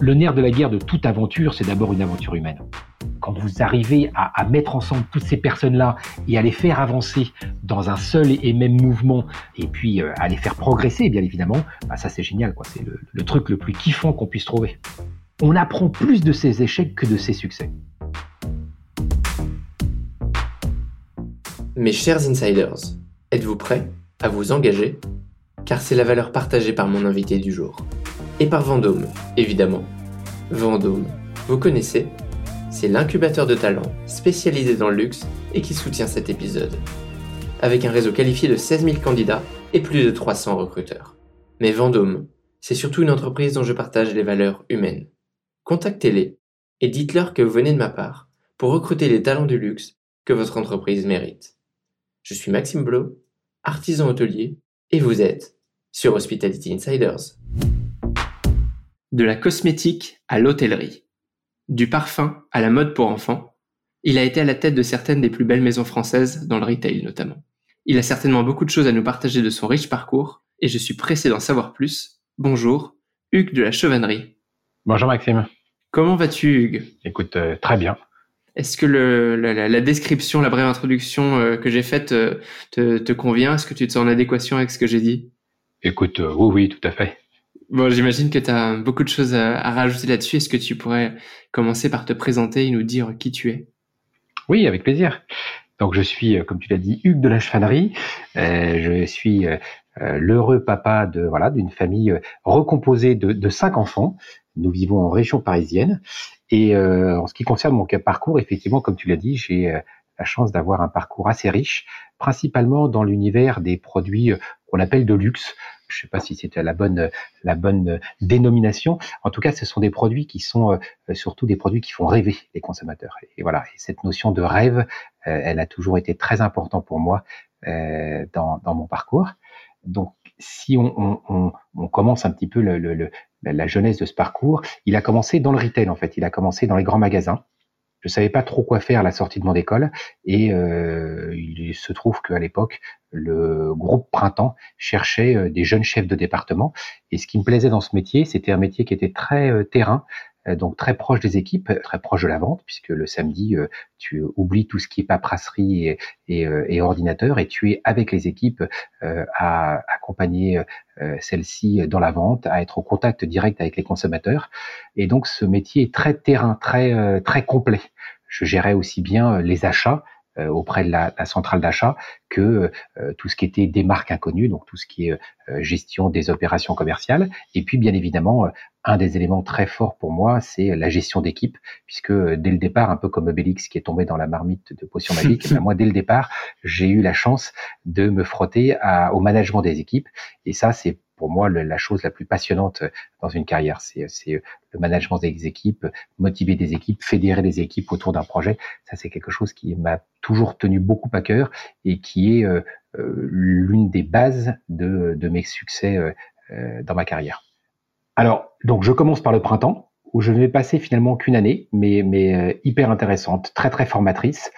Le nerf de la guerre de toute aventure, c'est d'abord une aventure humaine. Quand vous arrivez à, mettre ensemble toutes ces personnes-là et à les faire avancer dans un seul et même mouvement, et puis euh, à les faire progresser, bien évidemment, bah, ça c'est génial, quoi. C'est le truc le plus kiffant qu'on puisse trouver. On apprend plus de ses échecs que de ses succès. Mes chers insiders, êtes-vous prêts à vous engager? Car c'est la valeur partagée par mon invité du jour. Et par Vendôme, évidemment. Vendôme, vous connaissez C'est l'incubateur de talents spécialisé dans le luxe et qui soutient cet épisode. Avec un réseau qualifié de 16 000 candidats et plus de 300 recruteurs. Mais Vendôme, c'est surtout une entreprise dont je partage les valeurs humaines. Contactez-les et dites-leur que vous venez de ma part pour recruter les talents du luxe que votre entreprise mérite. Je suis Maxime Blo, artisan hôtelier, et vous êtes sur Hospitality Insiders. De la cosmétique à l'hôtellerie, du parfum à la mode pour enfants, il a été à la tête de certaines des plus belles maisons françaises, dans le retail notamment. Il a certainement beaucoup de choses à nous partager de son riche parcours, et je suis pressé d'en savoir plus. Bonjour, Hugues de la Chevannerie. Bonjour Maxime. Comment vas-tu Hugues? Écoute, euh, très bien. Est-ce que le, la, description, la brève introduction euh, que j'ai faite euh, te, te, convient? Est-ce que tu te sens en adéquation avec ce que j'ai dit? Écoute, oui, oui, tout à fait. Bon, j'imagine que tu as beaucoup de choses à, rajouter là-dessus. Est-ce que tu pourrais commencer par te présenter et nous dire qui tu es? Oui, avec plaisir. Donc, je suis, comme tu l'as dit, Hugues de la Chevanerie. je suis l'heureux papa de voilà d'une famille recomposée de, cinq enfants. Nous vivons en région parisienne et euh, en ce qui concerne mon parcours, effectivement, comme tu l'as dit, j'ai euh, la chance d'avoir un parcours assez riche, principalement dans l'univers des produits euh, qu'on appelle de luxe. Je ne sais pas si c'était la bonne, la bonne dénomination. En tout cas, ce sont des produits qui sont surtout des produits qui font rêver les consommateurs. Et voilà, et cette notion de rêve, elle a toujours été très importante pour moi dans, dans mon parcours. Donc, si on, on, on, on, commence un petit peu le, le, la jeunesse de ce parcours, il a commencé dans le retail en fait. Il a commencé dans les grands magasins. Je savais pas trop quoi faire à la sortie de mon école et euh, il se trouve qu'à l'époque, le groupe Printemps cherchait euh, des jeunes chefs de département. Et ce qui me plaisait dans ce métier, c'était un métier qui était très euh, terrain, donc très proche des équipes, très proche de la vente, puisque le samedi, euh, tu oublies tout ce qui est paperasserie et, euh, ordinateur, et tu es avec les équipes à accompagner celles-ci dans la vente, à être au contact direct avec les consommateurs. Et donc ce métier est très terrain, très très complet. Je gérais aussi bien les achats, euh, auprès de la, centrale d'achat que euh, tout ce qui était des marques inconnues, donc tout ce qui est euh, gestion des opérations commerciales. Et puis, bien évidemment, un des éléments très forts pour moi, c'est la gestion d'équipe, puisque dès le départ, un peu comme Obélix qui est tombé dans la marmite de potions magiques, ben moi, dès le départ, j'ai eu la chance de me frotter à, au management des équipes. Et ça, c'est pour moi la chose la plus passionnante euh, dans une carrière. C'est euh, le management des équipes, motiver des équipes, fédérer des équipes autour d'un projet. Ça, c'est quelque chose qui m'a toujours tenu beaucoup à cœur et qui est euh, l'une des bases de, de, mes succès dans ma carrière. Alors, donc, je commence par le printemps où je ne vais passer finalement qu'une année, mais, mais hyper intéressante, très très formatrice,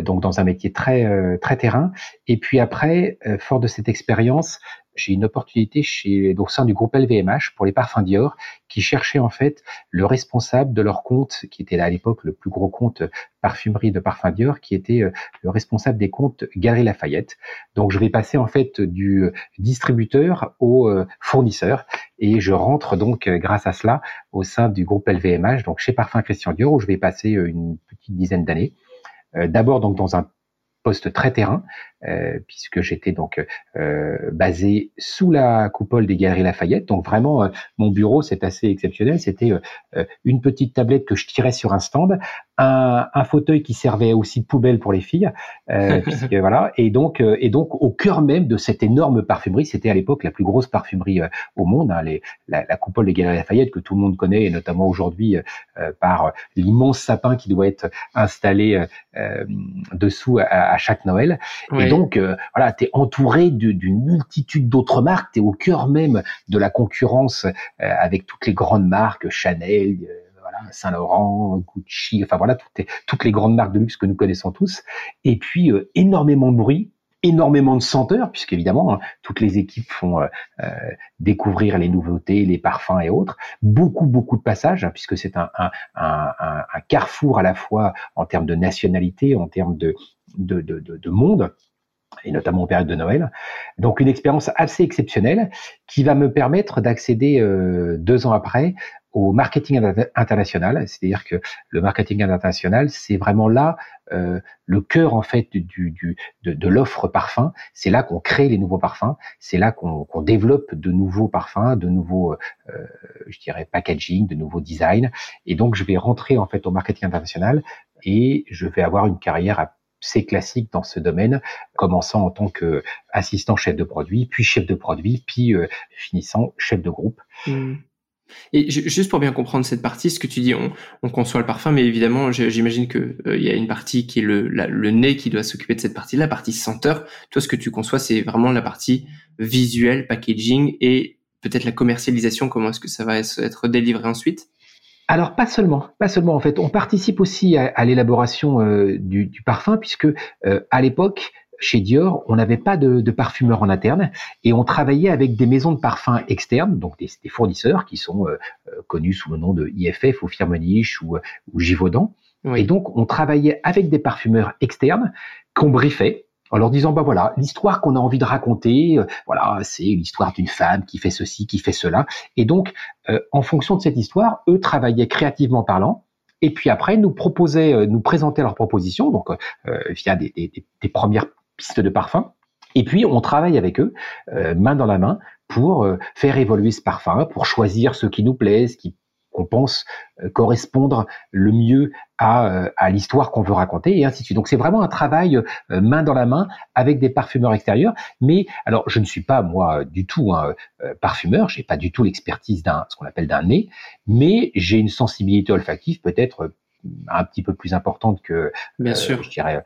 donc dans un métier très très terrain. Et puis après, fort de cette expérience, j'ai une opportunité chez, au sein du groupe LVMH pour les parfums Dior qui cherchaient en fait le responsable de leur compte, qui était à l'époque le plus gros compte parfumerie de parfums Dior, qui était euh, le responsable des comptes Galerie Lafayette. Donc je vais passer en fait du distributeur au euh, fournisseur et je rentre donc euh, grâce à cela au sein du groupe LVMH, donc chez Parfums Christian Dior où je vais passer une petite dizaine d'années. D'abord donc dans un poste très terrain, euh, puisque j'étais donc euh, basé sous la coupole des Galeries Lafayette. Donc vraiment, euh, mon bureau, c'est assez exceptionnel. C'était une petite tablette que je tirais sur un stand, un, un, fauteuil qui servait aussi de poubelle pour les filles, puisque voilà. Et donc, et donc au cœur même de cette énorme parfumerie, c'était à l'époque la plus grosse parfumerie au monde, hein, les, la, la, coupole des Galeries Lafayette que tout le monde connaît, et notamment aujourd'hui par l'immense sapin qui doit être installé dessous à, à chaque Noël donc, euh, voilà, tu es entouré d'une multitude d'autres marques, tu es au cœur même de la concurrence euh, avec toutes les grandes marques, Chanel, euh, voilà, Saint-Laurent, Gucci, enfin voilà, toutes, les grandes marques de luxe que nous connaissons tous. Et puis, énormément de bruit, énormément de senteurs, puisqu'évidemment, hein, toutes les équipes font euh, euh, découvrir les nouveautés, les parfums et autres. Beaucoup, beaucoup de passages, hein, puisque c'est un, un, un, un, carrefour à la fois en termes de nationalité, en termes de, de, de, de monde et notamment en période de Noël. Donc une expérience assez exceptionnelle qui va me permettre d'accéder euh, deux ans après au marketing international, c'est-à-dire que le marketing international, c'est vraiment là euh, le cœur en fait du, du de, de l'offre parfum. C'est là qu'on crée les nouveaux parfums, c'est là qu'on développe de nouveaux parfums, de nouveaux, euh, je dirais, packaging, de nouveaux designs. Et donc je vais rentrer en fait au marketing international et je vais avoir une carrière assez classique dans ce domaine, commençant en tant que assistant chef de produit, puis chef de produit, puis euh, finissant chef de groupe. Mmh. Et juste pour bien comprendre cette partie, ce que tu dis, on, on conçoit le parfum, mais évidemment, j'imagine que euh, y a une partie qui est le, le nez qui doit s'occuper de cette partie-là, la partie senteur. Toi, ce que tu conçois, c'est vraiment la partie visuelle, packaging et peut-être la commercialisation. Comment est-ce que ça va être délivré ensuite? Alors pas seulement, pas seulement en fait, on participe aussi à, l'élaboration euh, du, du, parfum puisque euh, à l'époque chez Dior, on n'avait pas de, de, parfumeur en interne et on travaillait avec des maisons de parfums externes, donc des, des fournisseurs qui sont euh, euh, connus sous le nom de IFF ou Firmenich ou, ou Givaudan. Et donc, on travaillait avec des parfumeurs externes qu'on briefait en leur disant bah voilà l'histoire qu'on a envie de raconter euh, voilà c'est l'histoire d'une femme qui fait ceci qui fait cela et donc en fonction de cette histoire eux travaillaient créativement parlant et puis après nous proposaient nous présentaient leurs propositions donc via des, des, des, premières pistes de parfum. Et puis, on travaille avec eux, euh, main dans la main, pour euh, faire évoluer ce parfum, pour choisir ce qui nous plaît, qui qu'on pense euh, correspondre le mieux à, à l'histoire qu'on veut raconter et ainsi de suite. Donc c'est vraiment un travail main dans la main avec des parfumeurs extérieurs. Mais alors je ne suis pas moi du tout un parfumeur, j'ai pas du tout l'expertise d'un ce qu'on appelle d'un nez, mais j'ai une sensibilité olfactive peut-être un petit peu plus importante que, Bien euh, sûr. je dirais,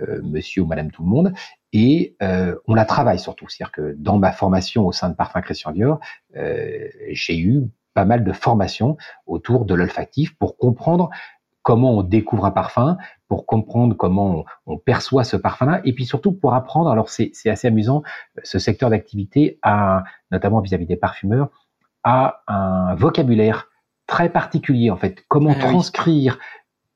euh, monsieur ou madame tout le monde. Et euh, on la travaille surtout. C'est-à-dire que dans ma formation au sein de Parfum Christian Dior, j'ai eu pas mal de formations autour de l'olfactif pour comprendre comment on découvre un parfum, pour comprendre comment on, perçoit ce parfum-là, et puis surtout pour apprendre, alors c'est assez amusant, ce secteur d'activité a, notamment vis-à-vis des parfumeurs, a un vocabulaire très particulier en fait. Comment ah transcrire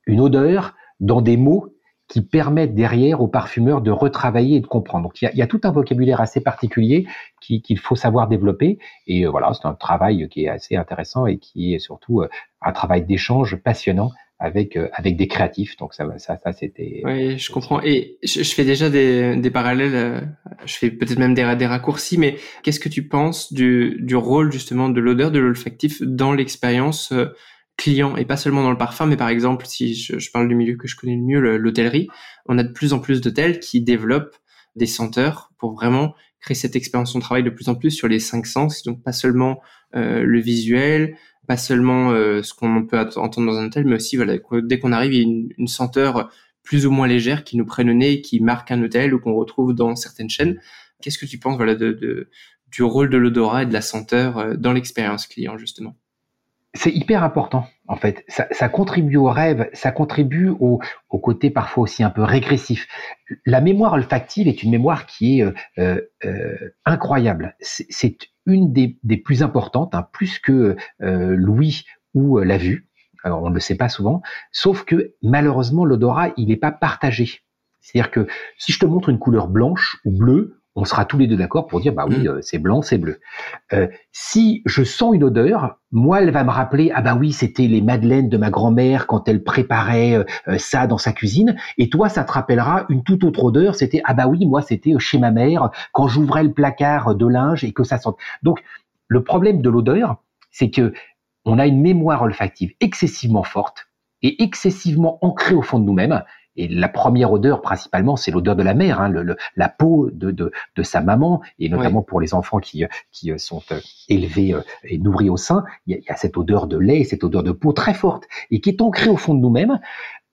une odeur dans des mots qui permettent derrière aux parfumeurs de retravailler et de comprendre. Donc il y a, tout un vocabulaire assez particulier qu'il faut savoir développer. Et euh, voilà, c'est un travail qui est assez intéressant et qui est surtout euh, un travail d'échange passionnant avec euh, avec des créatifs. Donc ça, ça, ça c'était. Oui, je comprends. Et je, fais déjà des, des parallèles. Euh, je fais peut-être même des, des raccourcis. Mais qu'est-ce que tu penses du du rôle justement de l'odeur, de l'olfactif dans l'expérience euh, client et pas seulement dans le parfum, mais par exemple, si je, je parle du milieu que je connais le mieux, l'hôtellerie, on a de plus en plus d'hôtels qui développent des senteurs pour vraiment créer cette expérience. On travaille de plus en plus sur les cinq sens, donc pas seulement euh, le visuel, pas seulement euh, ce qu'on peut entendre dans un hôtel, mais aussi voilà, dès qu'on arrive, il y a une, une, senteur plus ou moins légère qui nous prenne le nez, qui marque un hôtel ou qu'on retrouve dans certaines chaînes. Qu'est-ce que tu penses voilà, de, de du rôle de l'odorat et de la senteur euh, dans l'expérience client justement? C'est hyper important en fait. Ça, ça, contribue au rêve, ça contribue au, au, côté parfois aussi un peu régressif. La mémoire olfactive est une mémoire qui est euh, euh, incroyable. C'est une des, des, plus importantes, hein, plus que euh, l'ouïe ou euh, la vue. Alors, on ne le sait pas souvent, sauf que malheureusement l'odorat il n'est pas partagé. C'est-à-dire que si je te montre une couleur blanche ou bleue, on sera tous les deux d'accord pour dire bah oui, mm. euh, c'est blanc, c'est bleu. Euh, si je sens une odeur, moi, elle va me rappeler ah bah oui, c'était les madeleines de ma grand-mère quand elle préparait euh, ça dans sa cuisine. Et toi, ça te rappellera une toute autre odeur. C'était ah bah oui, moi, c'était chez ma mère quand j'ouvrais le placard de linge et que ça sent. Donc, le problème de l'odeur, c'est que on a une mémoire olfactive excessivement forte et excessivement ancrée au fond de nous-mêmes et la première odeur, principalement, c'est l'odeur de la mère, hein, le, la peau de, de, de, sa maman, et notamment pour les enfants qui, qui euh, sont euh, élevés euh, et nourris au sein, il y, a, il y, a, cette odeur de lait, cette odeur de peau très forte, et qui est ancrée au fond de nous-mêmes.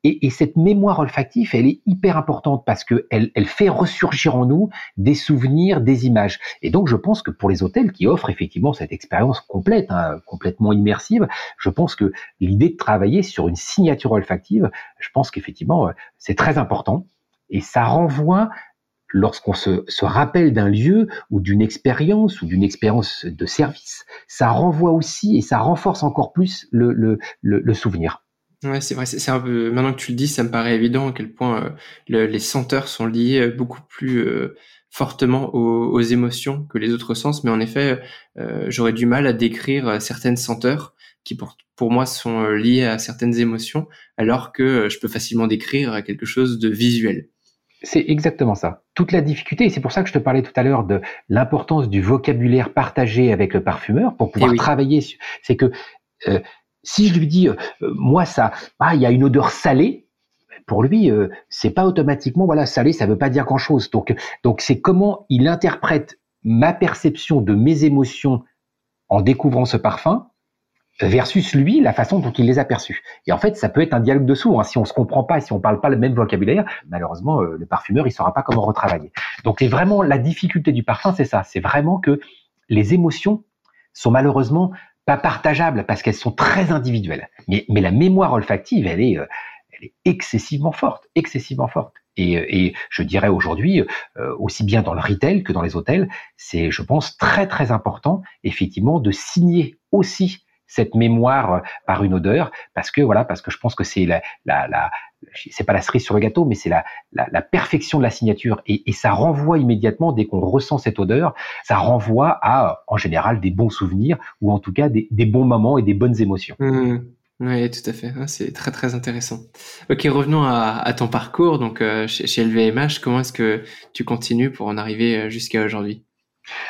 Et, et, cette mémoire olfactive, elle est hyper importante parce que elle, elle, fait ressurgir en nous des souvenirs, des images. Et donc, je pense que pour les hôtels qui offrent effectivement cette expérience complète, hein, complètement immersive, je pense que l'idée de travailler sur une signature olfactive, je pense qu'effectivement, euh, c'est très important. Et ça renvoie lorsqu'on se, se, rappelle d'un lieu ou d'une expérience ou d'une expérience de service, ça renvoie aussi et ça renforce encore plus le, le, le, souvenir. Ouais, c'est vrai. C'est un peu maintenant que tu le dis, ça me paraît évident à quel point euh, les senteurs sont liés euh, beaucoup plus euh, fortement aux, aux, émotions que les autres sens. Mais en effet, j'aurais du mal à décrire certaines senteurs qui pour, pour moi sont liées à certaines émotions, alors que je peux facilement décrire quelque chose de visuel. C'est exactement ça. Toute la difficulté, et c'est pour ça que je te parlais tout à l'heure de l'importance du vocabulaire partagé avec le parfumeur pour pouvoir eh travailler. C'est que euh, si je lui dis, euh, moi ça, ah, il y a une odeur salée, pour lui, euh, c'est pas automatiquement, voilà, salé, ça veut pas dire grand chose. Donc, donc c'est comment il interprète ma perception de mes émotions en découvrant ce parfum versus lui, la façon dont il les a perçus. Et en fait, ça peut être un dialogue de sourds. Hein. Si on se comprend pas, si on parle pas le même vocabulaire, malheureusement, euh, le parfumeur, il saura pas comment retravailler. Donc, vraiment, la difficulté du parfum, c'est ça. C'est vraiment que les émotions sont malheureusement pas partageables parce qu'elles sont très individuelles. Mais, mais la mémoire olfactive, elle est, euh, elle est excessivement forte, excessivement forte. Et, euh, et je dirais aujourd'hui, aussi bien dans le retail que dans les hôtels, c'est, je pense, très très important, effectivement, de signer aussi cette mémoire euh, par une odeur, parce que voilà, parce que je pense que c'est la, la, la c'est pas la cerise sur le gâteau, mais c'est la, la, la, perfection de la signature, et, et ça renvoie immédiatement dès qu'on ressent cette odeur, ça renvoie à, en général, des bons souvenirs ou en tout cas des, des bons moments et des bonnes émotions. Mmh. Oui, tout à fait. C'est très très intéressant. Ok, revenons à, à ton parcours. Donc euh, chez, chez LVMH, comment est-ce que tu continues pour en arriver euh, jusqu'à aujourd'hui?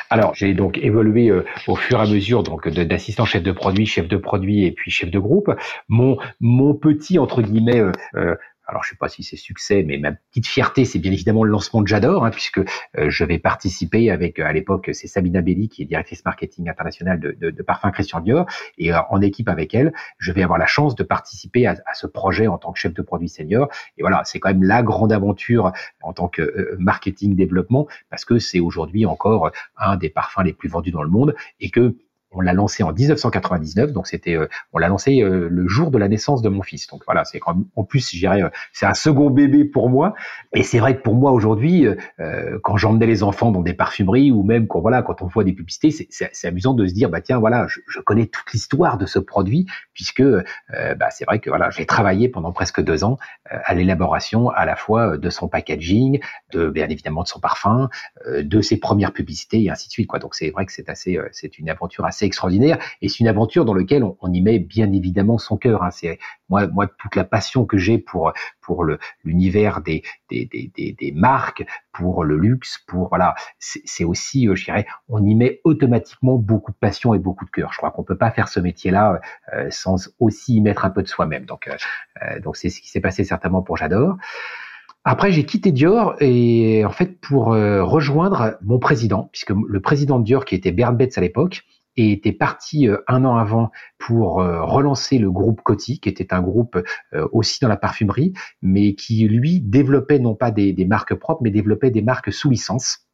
Alors, j'ai donc évolué euh, au fur et à mesure donc d'assistant chef de produit, chef de produit et puis chef de groupe. Mon petit entre guillemets euh, euh, alors je sais pas si c'est succès, mais ma petite fierté, c'est bien évidemment le lancement de J'adore, hein, puisque euh, je vais participer avec, euh, à l'époque, c'est Sabina Belli, qui est directrice marketing internationale de, de, de Parfum Christian Dior, et euh, en équipe avec elle, je vais avoir la chance de participer à, à, ce projet en tant que chef de produit senior. Et voilà, c'est quand même la grande aventure en tant que marketing développement, parce que c'est aujourd'hui encore un des parfums les plus vendus dans le monde, et que on l'a lancé en 1999, donc c'était, euh, on l'a lancé euh, le jour de la naissance de mon fils. Donc voilà, c'est en plus, je euh, c'est un second bébé pour moi. Et c'est vrai que pour moi aujourd'hui, quand j'emmenais les enfants dans des parfumeries ou même quand voilà, quand on voit des publicités, c'est amusant de se dire, bah tiens, voilà, je, je connais toute l'histoire de ce produit puisque bah, c'est vrai que voilà, j'ai travaillé pendant presque deux ans à l'élaboration à la fois de son packaging, de bien évidemment de son parfum, de ses premières publicités et ainsi de suite. Quoi. Donc c'est vrai que c'est assez, c'est une aventure assez extraordinaire et c'est une aventure dans laquelle on, y met bien évidemment son cœur. Hein. C'est moi, toute la passion que j'ai pour pour l'univers des des, des, des, marques, pour le luxe, pour voilà, c'est aussi, euh, je dirais, on y met automatiquement beaucoup de passion et beaucoup de cœur. Je crois qu'on peut pas faire ce métier-là euh, sans aussi y mettre un peu de soi-même. Donc euh, donc c'est ce qui s'est passé certainement pour J'adore. Après, j'ai quitté Dior et en fait pour rejoindre mon président, puisque le président de Dior, qui était Bernd Betz à l'époque, et était parti euh, un an avant pour euh, relancer le groupe Coty, qui était un groupe euh, aussi dans la parfumerie, mais qui lui développait non pas des, des marques propres, mais développait des marques sous licence.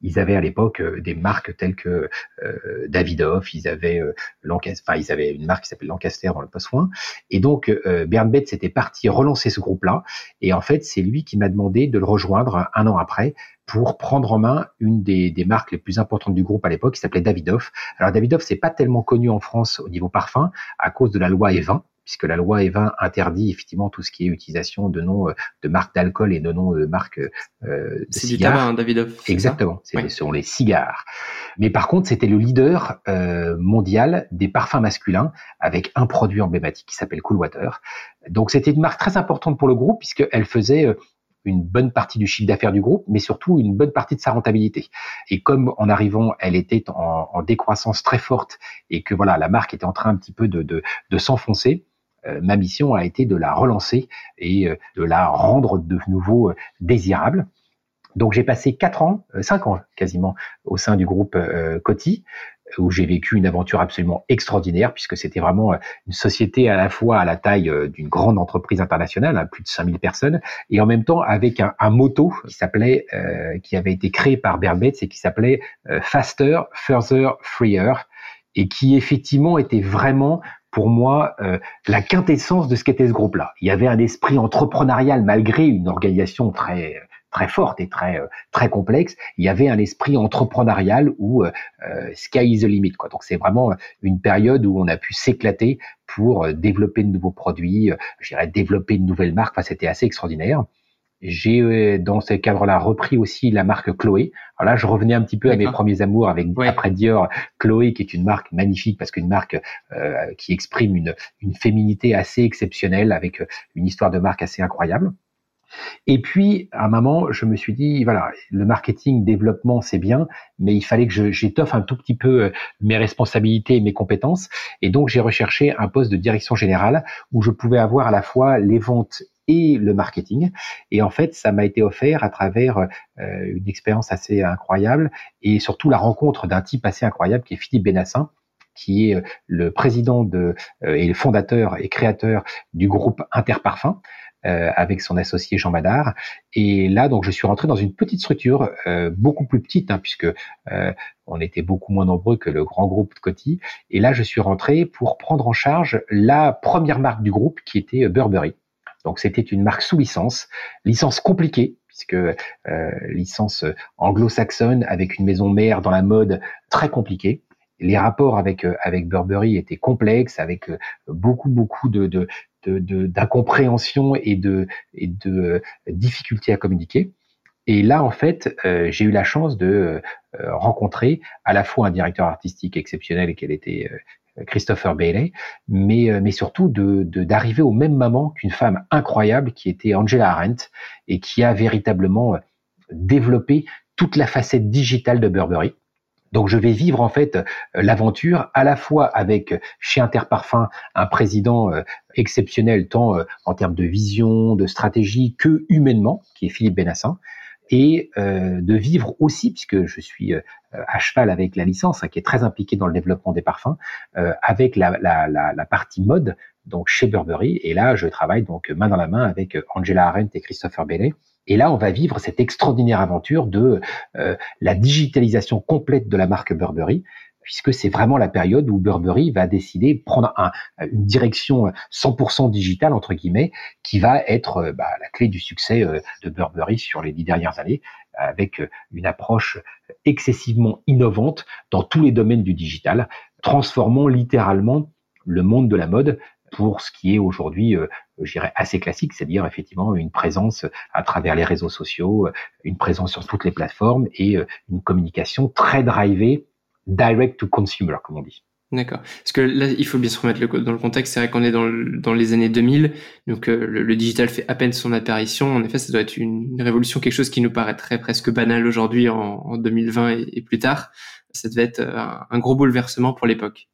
Ils avaient à l'époque des marques telles que euh, Davidoff, ils avaient Lancaster, enfin ils avaient une marque qui s'appelle Lancaster dans le post-soin. Et donc euh, Bernd Betz était parti relancer ce groupe-là. Et en fait, c'est lui qui m'a demandé de le rejoindre un an après pour prendre en main une des, des, marques les plus importantes du groupe à l'époque, qui s'appelait Davidoff. Alors Davidoff, c'est pas tellement connu en France au niveau parfum à cause de la loi E20 puisque la loi E20 interdit effectivement tout ce qui est utilisation de noms euh, de marques d'alcool et de noms de marques euh, de C'est du tabac, hein, Davidoff. Exactement, ce sont les cigares. Mais par contre, c'était le leader euh, mondial des parfums masculins avec un produit emblématique qui s'appelle Cool Water. Donc c'était une marque très importante pour le groupe puisqu'elle faisait euh, une bonne partie du chiffre d'affaires du groupe, mais surtout une bonne partie de sa rentabilité. Et comme en arrivant, elle était en, en décroissance très forte et que voilà, la marque était en train un petit peu de, de, de s'enfoncer, euh, ma mission a été de la relancer et euh, de la rendre de nouveau euh, désirable. Donc j'ai passé quatre ans, cinq ans quasiment, au sein du groupe Coty, où j'ai vécu une aventure absolument extraordinaire, puisque c'était vraiment une société à la fois à la taille d'une grande entreprise internationale, à hein, plus de 5000 personnes, et en même temps avec un, un motto qui s'appelait, euh, qui avait été créé par Betz et qui s'appelait Faster, Further, Freer, et qui effectivement était vraiment pour moi euh, la quintessence de ce qu'était ce groupe-là. Il y avait un esprit entrepreneurial malgré une organisation très très forte et très très complexe, il y avait un esprit entrepreneurial où sky is the limit. Quoi. Donc c'est vraiment une période où on a pu s'éclater pour développer de nouveaux produits, je développer une nouvelle marque. Enfin, c'était assez extraordinaire. J'ai euh, dans ce cadre-là repris aussi la marque Chloé. Alors là, je revenais un petit peu à mes premiers amours avec après Dior, Chloé qui est une marque magnifique parce qu'une marque euh, qui exprime une, une féminité assez exceptionnelle avec euh, une histoire de marque assez incroyable. Et puis, à un moment, je me suis dit, voilà, le marketing, développement, c'est bien, mais il fallait que j'étoffe un tout petit peu mes responsabilités et mes compétences. Et donc, j'ai recherché un poste de direction générale où je pouvais avoir à la fois les ventes et le marketing. Et en fait, ça m'a été offert à travers euh, une expérience assez incroyable et surtout la rencontre d'un type assez incroyable qui est Philippe Benassin qui est euh, le président de, euh, et le fondateur et créateur du groupe Interparfum, euh, avec son associé Jean Madard. Et là, donc, je suis rentré dans une petite structure, beaucoup plus petite, hein, puisque on était beaucoup moins nombreux que le grand groupe de Coty. Et là, je suis rentré pour prendre en charge la première marque du groupe, qui était Burberry. Donc c'était une marque sous licence, licence compliquée puisque euh, licence anglo-saxonne avec une maison mère dans la mode très compliquée. Les rapports avec euh, avec Burberry étaient complexes, avec euh, beaucoup beaucoup de, d'incompréhension et de, et de difficultés à communiquer. Et là, en fait, j'ai eu la chance de rencontrer à la fois un directeur artistique exceptionnel et qu'elle était Christopher Bailey, mais, euh, mais surtout de, d'arriver au même moment qu'une femme incroyable qui était Angela Arendt et qui a véritablement euh, développé toute la facette digitale de Burberry. Donc je vais vivre en fait euh, l'aventure à la fois avec chez Interparfum un président exceptionnel tant en termes de vision, de stratégie que humainement, qui est Philippe Benassin, et de vivre aussi, puisque je suis à cheval avec la licence, hein, qui est très impliquée dans le développement des parfums, euh, avec la, la, la, la, partie mode, donc chez Burberry. Et là, je travaille donc main dans la main avec Angela Arendt et Christopher Bailey. Et là, on va vivre cette extraordinaire aventure de la digitalisation complète de la marque Burberry, puisque c'est vraiment la période où Burberry va décider de prendre un, une direction 100% digitale, entre guillemets, qui va être euh, bah, la clé du succès euh, de Burberry sur les dix dernières années, avec euh, une approche excessivement innovante dans tous les domaines du digital, transformant littéralement le monde de la mode pour ce qui est aujourd'hui, je dirais, assez classique, c'est-à-dire effectivement une présence à travers les réseaux sociaux, une présence sur toutes les plateformes et une communication très drivée direct to consumer, comme on dit. D'accord. Parce que là, il faut bien se remettre dans le contexte. C'est vrai qu'on est dans, dans, les années 2000, donc euh, le, digital fait à peine son apparition. En effet, ça doit être une, révolution, quelque chose qui nous paraîtrait presque banal aujourd'hui en, en, 2020 et, plus tard. Ça devait être euh, un, gros bouleversement pour l'époque.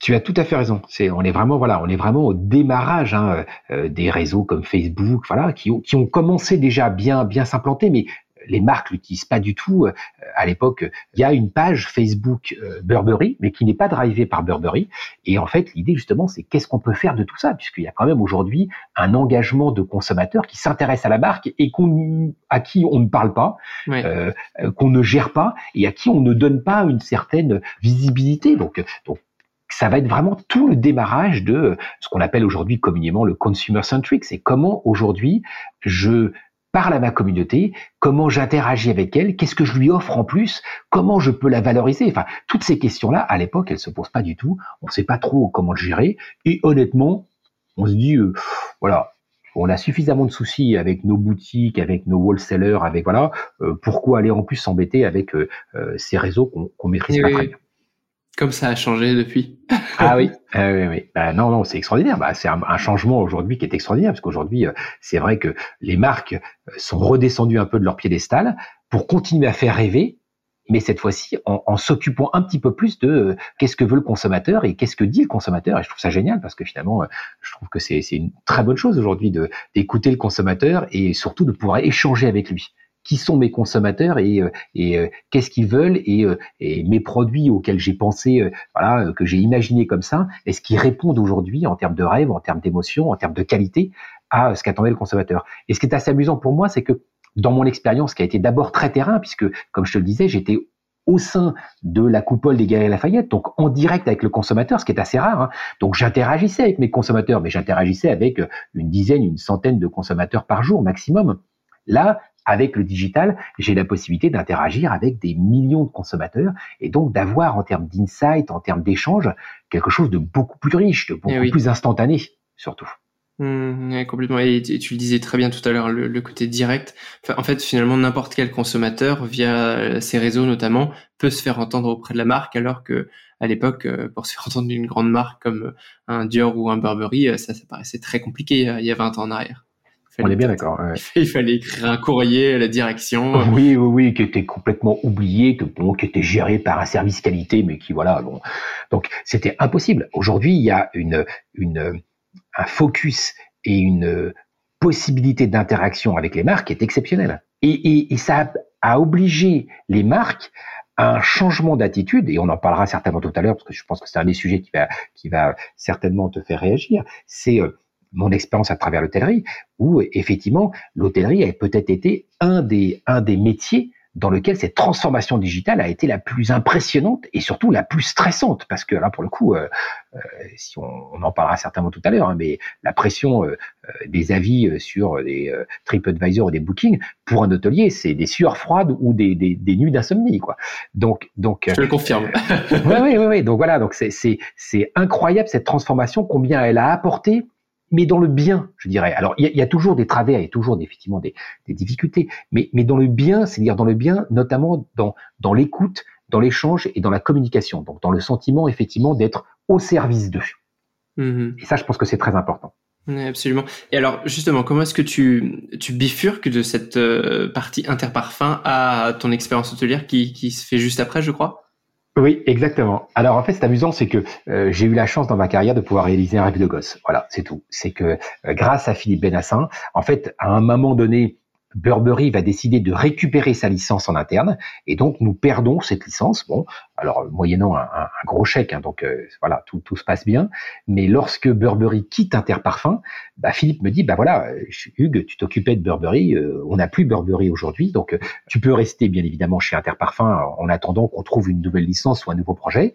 Tu as tout à fait raison. On est vraiment, voilà, on est vraiment au démarrage hein, euh, des réseaux comme Facebook, voilà, qui, qui ont commencé déjà bien, bien s'implanter, mais les marques l'utilisent pas du tout. Euh, à l'époque, il y a une page Facebook euh, Burberry, mais qui n'est pas drivée par Burberry. Et en fait, l'idée justement, c'est qu'est-ce qu'on peut faire de tout ça, puisqu'il y a quand même aujourd'hui un engagement de consommateurs qui s'intéressent à la marque et qu'on, à qui on ne parle pas, euh, qu'on ne gère pas et à qui on ne donne pas une certaine visibilité. Donc, donc ça va être vraiment tout le démarrage de ce qu'on appelle aujourd'hui communément le consumer centric. C'est comment aujourd'hui je parle à ma communauté, comment j'interagis avec elle, qu'est-ce que je lui offre en plus, comment je peux la valoriser. Enfin, toutes ces questions-là, à l'époque, elles se posent pas du tout. On ne sait pas trop comment le gérer. Et honnêtement, on se dit, euh, voilà, on a suffisamment de soucis avec nos boutiques, avec nos wholesalers, avec voilà, euh, pourquoi aller en plus s'embêter avec euh, ces réseaux qu'on maîtrise pas très bien. Comme ça a changé depuis. ah oui, ah oui, oui. Bah, non, non, c'est extraordinaire. Bah, c'est un, changement aujourd'hui qui est extraordinaire parce qu'aujourd'hui, euh, c'est vrai que les marques euh, sont redescendues un peu de leur piédestal pour continuer à faire rêver, mais cette fois-ci en, s'occupant un petit peu plus de euh, qu'est-ce que veut le consommateur et qu'est-ce que dit le consommateur. Et je trouve ça génial parce que finalement, je trouve que c'est une très bonne chose aujourd'hui d'écouter le consommateur et surtout de pouvoir échanger avec lui qui sont mes consommateurs et, euh, et euh, qu'est-ce qu'ils veulent et, euh, et, mes produits auxquels j'ai pensé, voilà, que j'ai imaginé comme ça, est-ce qu'ils répondent aujourd'hui en termes de rêve, en termes d'émotion, en termes de qualité à ce qu'attendait le consommateur? Et ce qui est assez amusant pour moi, c'est que dans mon expérience, qui a été d'abord très terrain, puisque comme je te le disais, j'étais au sein de la coupole des Galeries Lafayette, donc en direct avec le consommateur, ce qui est assez rare. Hein. Donc j'interagissais avec mes consommateurs, mais j'interagissais avec une dizaine, une centaine de consommateurs par jour maximum. Là, avec le digital, j'ai la possibilité d'interagir avec des millions de consommateurs et donc d'avoir en termes d'insight, en termes d'échange, quelque chose de beaucoup plus riche, de beaucoup eh plus instantané surtout. Mmh, complètement. Et, tu le disais très bien tout à l'heure, le, côté direct. en fait, finalement, n'importe quel consommateur, via ces réseaux notamment, peut se faire entendre auprès de la marque, alors que à l'époque, euh, pour se faire entendre d'une grande marque comme un Dior ou un Burberry, euh, ça, ça paraissait très compliqué euh, il y a 20 ans en arrière. On est bien d'accord. Il fallait écrire un courrier à la direction. Oui, oui, oui, qui était complètement oublié, que bon, qui était géré par un service qualité, mais qui voilà, bon. Donc c'était impossible. Aujourd'hui, il y a une, une, un focus et une possibilité d'interaction avec les marques qui est exceptionnelle. Et, et, et ça a, a obligé les marques à un changement d'attitude, et on en parlera certainement tout à l'heure, parce que je pense que c'est un des sujets qui va, qui va certainement te faire réagir, c'est euh, mon expérience à travers l'hôtellerie, où effectivement l'hôtellerie a peut-être été un des, un des métiers dans lequel cette transformation digitale a été la plus impressionnante et surtout la plus stressante, parce que là, pour le coup, euh, euh si on, on, en parlera certainement tout à l'heure, hein, mais la pression euh, euh des avis sur des euh, TripAdvisor ou des bookings, pour un hôtelier, c'est des sueurs froides ou des, des, des nuits d'insomnie, quoi. Donc, donc. Je le confirme. oui, oui, oui. Donc voilà, donc c'est c'est incroyable cette transformation, combien elle a apporté mais dans le bien, je dirais. Alors, il y, a toujours des travers, il y a toujours effectivement des, des difficultés, mais, mais dans le bien, c'est-à-dire dans le bien, notamment dans, dans l'écoute, dans l'échange et dans la communication. Donc, dans le sentiment, effectivement, d'être au service d'eux. Mmh et ça, je pense que c'est très important. Oui, absolument. Et alors, justement, comment est-ce que tu, tu bifurques de cette euh, partie interparfum à ton expérience hôtelière qui, qui se fait juste après, je crois? Oui, exactement. Alors en fait, c'est amusant, c'est que euh, j'ai eu la chance dans ma carrière de pouvoir réaliser un rêve de gosse. Voilà, c'est tout. C'est que euh, grâce à Philippe Benassin, en fait, à un moment donné, Burberry va décider de récupérer sa licence en interne et donc nous perdons cette licence. Bon, alors moyennant un, gros chèque, hein, donc euh, voilà, tout, tout, se passe bien. Mais lorsque Burberry quitte Interparfum, bah, Philippe me dit, bah voilà, Hugues, tu t'occupais de Burberry, euh, on n'a plus Burberry aujourd'hui, donc euh, tu peux rester bien évidemment chez Interparfum en attendant qu'on trouve une nouvelle licence ou un nouveau projet,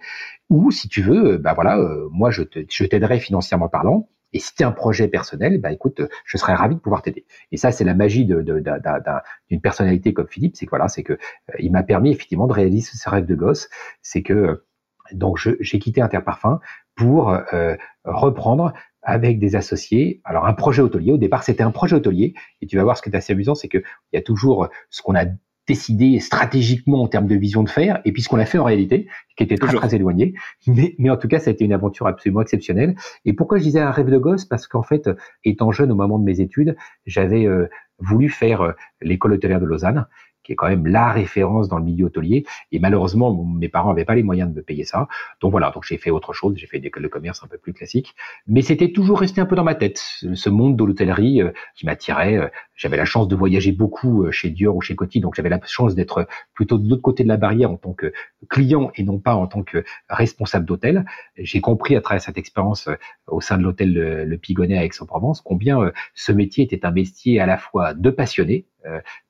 ou si tu veux, bah voilà, moi je t'aiderai financièrement parlant et si tu un projet personnel, bah écoute, je serais ravi de pouvoir t'aider. Et ça, c'est la magie d'une personnalité comme Philippe, c'est que voilà, c'est que euh, il m'a permis effectivement de réaliser ce rêve de gosse. C'est que euh, donc j'ai quitté Interparfum pour euh, reprendre avec des associés. Alors un projet hôtelier. Au départ, c'était un projet hôtelier. Et tu vas voir ce qui est assez amusant, c'est que il y a toujours ce qu'on a décidé stratégiquement en termes de vision de faire, et puis ce qu'on a fait en réalité, qui était très très éloigné. Mais, mais en tout cas, ça a été une aventure absolument exceptionnelle. Et pourquoi je disais un rêve de gosse? Parce qu'en fait, étant jeune au moment de mes études, j'avais euh, voulu faire euh, l'école hôtelière de Lausanne, qui est quand même la référence dans le milieu hôtelier. Et malheureusement, mes parents n'avaient pas les moyens de me payer ça. Donc voilà, donc j'ai fait autre chose, j'ai fait une école de commerce un peu plus classique. Mais c'était toujours resté un peu dans ma tête, ce monde de l'hôtellerie euh, qui m'attirait. Euh, j'avais la chance de voyager beaucoup euh, chez Dior ou chez Coty, donc j'avais la chance d'être plutôt de l'autre côté de la barrière en tant que client et non pas en tant que responsable d'hôtel. J'ai compris à travers cette expérience au sein de l'hôtel Le Pigonnet à Aix-en-Provence combien ce métier était un métier à la fois de passionné,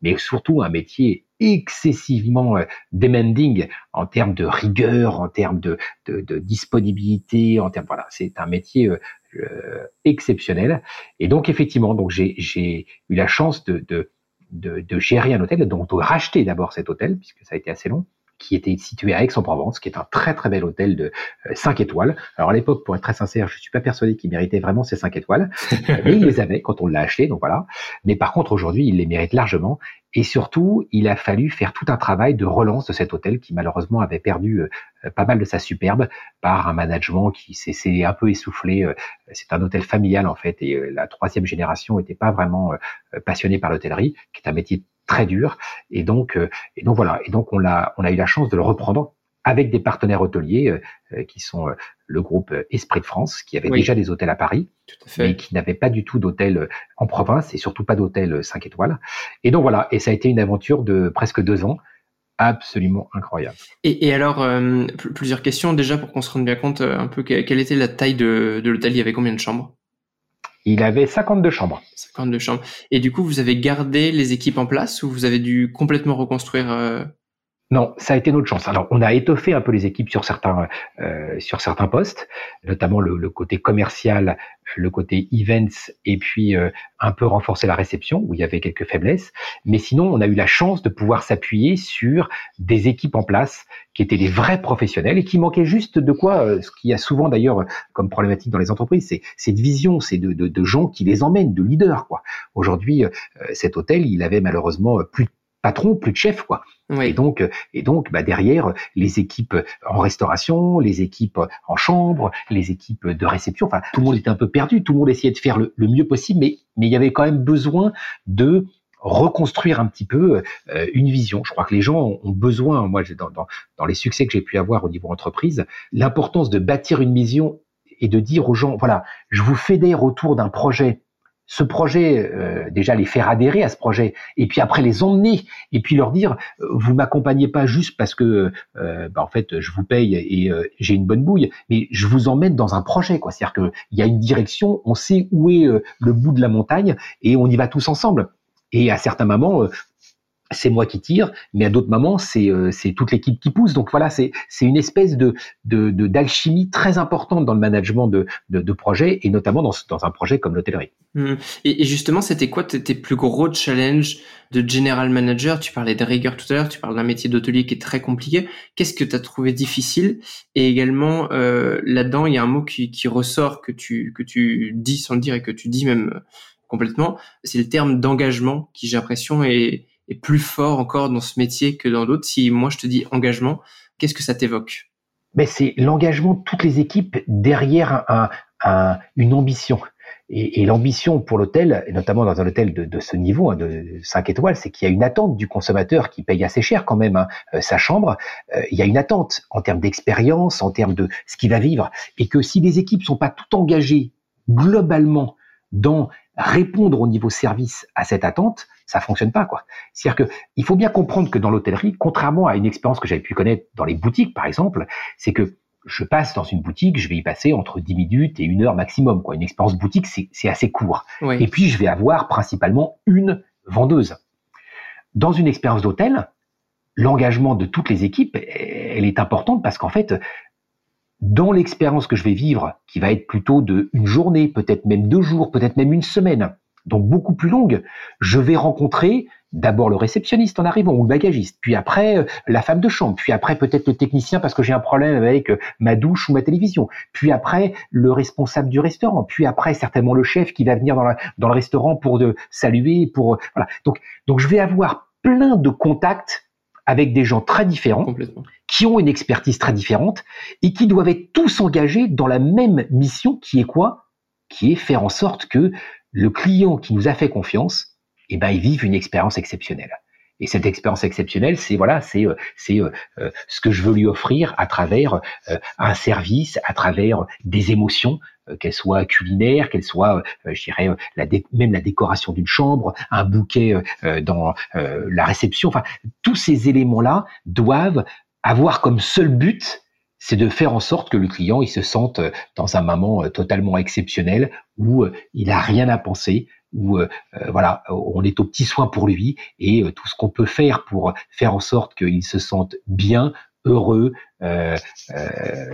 mais surtout un métier excessivement euh, demanding en termes de rigueur, en termes de, de, de disponibilité, en termes voilà, c'est un métier euh, exceptionnel. Et donc effectivement, donc j'ai eu la chance de, de gérer un hôtel, donc de racheter d'abord cet hôtel puisque ça a été assez long qui était situé à Aix-en-Provence, qui est un très très bel hôtel de 5 euh, étoiles. Alors à l'époque, pour être très sincère, je suis pas persuadé qu'il méritait vraiment ces 5 étoiles, mais il les avait quand on l'a acheté, donc voilà. Mais par contre, aujourd'hui, il les mérite largement. Et surtout, il a fallu faire tout un travail de relance de cet hôtel qui malheureusement avait perdu euh, pas mal de sa superbe par un management qui s'est un peu essoufflé. Euh, c'est un hôtel familial en fait, et la troisième génération n'était pas vraiment passionnée par l'hôtellerie, qui est un métier très dur. Et donc, euh, et donc voilà. Et donc on a, on a eu la chance de le reprendre avec des partenaires hôteliers euh, euh, qui sont le groupe Esprit de France, qui avait déjà des hôtels à Paris, mais qui n'avait pas du tout d'hôtel en province et surtout pas d'hôtel 5 étoiles. Et donc voilà. Et ça a été une aventure de presque deux ans absolument incroyable. Et, et alors, plusieurs questions déjà pour qu'on se rende bien compte un peu quelle était la taille de, de l'hôtel. Il y avait combien de chambres? Il avait 52 chambres. 52 chambres. Et du coup, vous avez gardé les équipes en place ou vous avez dû complètement reconstruire euh Non, ça a été notre chance. Alors, on a étoffé un peu les équipes sur certains euh, sur certains postes, notamment le, côté commercial, le côté events, et puis euh, un peu renforcer la réception où il y avait quelques faiblesses. Mais sinon, on a eu la chance de pouvoir s'appuyer sur des équipes en place qui étaient des vrais professionnels et qui manquaient juste de quoi, euh, ce qui a souvent d'ailleurs comme problématique dans les entreprises, c'est cette vision, c'est de, de, de, gens qui les emmènent, de leaders. Quoi. Aujourd'hui, cet hôtel, il avait malheureusement plus de patron, plus de chef, quoi. Et donc, et donc, bah derrière, les équipes en restauration, les équipes en chambre, les équipes de réception, enfin, tout le monde était un peu perdu. Tout le monde essayait de faire le, mieux possible, mais mais il y avait quand même besoin de reconstruire un petit peu euh, une vision. Je crois que les gens ont besoin, moi, dans, dans, dans les succès que j'ai pu avoir au niveau entreprise, l'importance de bâtir une vision et de dire aux gens, voilà, je vous fédère autour d'un projet ce projet, euh, déjà les faire adhérer à ce projet, et puis après les emmener, et puis leur dire, euh, vous m'accompagnez pas juste parce que, euh, bah, en fait, je vous paye et j'ai une bonne bouille, mais je vous emmène dans un projet, quoi. C'est-à-dire qu'il y a une direction, on sait où est le bout de la montagne, et on y va tous ensemble. Et à certains moments, c'est moi qui tire, mais à d'autres moments, c'est euh, toute l'équipe qui pousse. Donc voilà, c'est une espèce de d'alchimie de, très importante dans le management de, de, de projet, et notamment dans, dans un projet comme l'hôtellerie. Mmh. Et, justement, c'était quoi tes, plus gros challenges de general manager? Tu parlais de rigueur tout à l'heure, tu parles d'un métier d'hôtelier qui est très compliqué. Qu'est-ce que tu as trouvé difficile? Et également, euh, là-dedans, il y a un mot qui, qui ressort, que tu, que tu dis sans le dire et que tu dis même complètement, c'est le terme d'engagement qui, j'ai l'impression, est est plus fort encore dans ce métier que dans d'autres. Si moi je te dis engagement, qu'est-ce que ça t'évoque? Mais c'est l'engagement de toutes les équipes derrière un, une ambition. Et, l'ambition pour l'hôtel, et notamment dans un hôtel de, de ce niveau, hein, de 5 étoiles, c'est qu'il y a une attente du consommateur qui paye assez cher quand même hein, euh, sa chambre. Euh, il y a une attente en termes d'expérience, en termes de ce qu'il va vivre, et que si les équipes sont pas toutes engagées globalement dans répondre au niveau service à cette attente, ça fonctionne pas quoi. C'est-à-dire que il faut bien comprendre que dans l'hôtellerie, contrairement à une expérience que j'avais pu connaître dans les boutiques par exemple, c'est que je passe dans une boutique, je vais y passer entre 10 minutes et une heure maximum. Quoi. Une expérience boutique, c'est assez court. Et puis, je vais avoir principalement une vendeuse. Dans une expérience d'hôtel, l'engagement de toutes les équipes, elle est importante parce qu'en fait, dans l'expérience que je vais vivre, qui va être plutôt de une journée, peut-être même deux jours, peut-être même une semaine, donc beaucoup plus longue, je vais rencontrer d'abord le réceptionniste en arrivant ou le bagagiste, puis après euh, la femme de chambre, puis après peut-être le technicien parce que j'ai un problème avec euh, ma douche ou ma télévision, puis après le responsable du restaurant, puis après certainement le chef qui va venir dans, le restaurant pour saluer, pour euh, voilà. Donc donc je vais avoir plein de contacts avec des gens très différents, qui ont une expertise très différente et qui doivent être tous engagés dans la même mission qui est quoi? Qui est faire en sorte que le client qui nous a fait confiance, eh ben, il vive une expérience exceptionnelle. Et cette expérience exceptionnelle, c'est voilà, c'est euh, c'est euh, euh, ce que je veux lui offrir à travers un service, à travers des émotions, qu'elles soient culinaires, qu'elles soient, je dirais, même la décoration d'une chambre, un bouquet dans la réception. Enfin, tous ces éléments-là doivent avoir comme seul but c'est de faire en sorte que le client il se sente dans un moment totalement exceptionnel où il a rien à penser, où euh, euh, voilà, on est au petit soin pour lui et euh, tout ce qu'on peut faire pour faire en sorte qu'il se sente bien, heureux,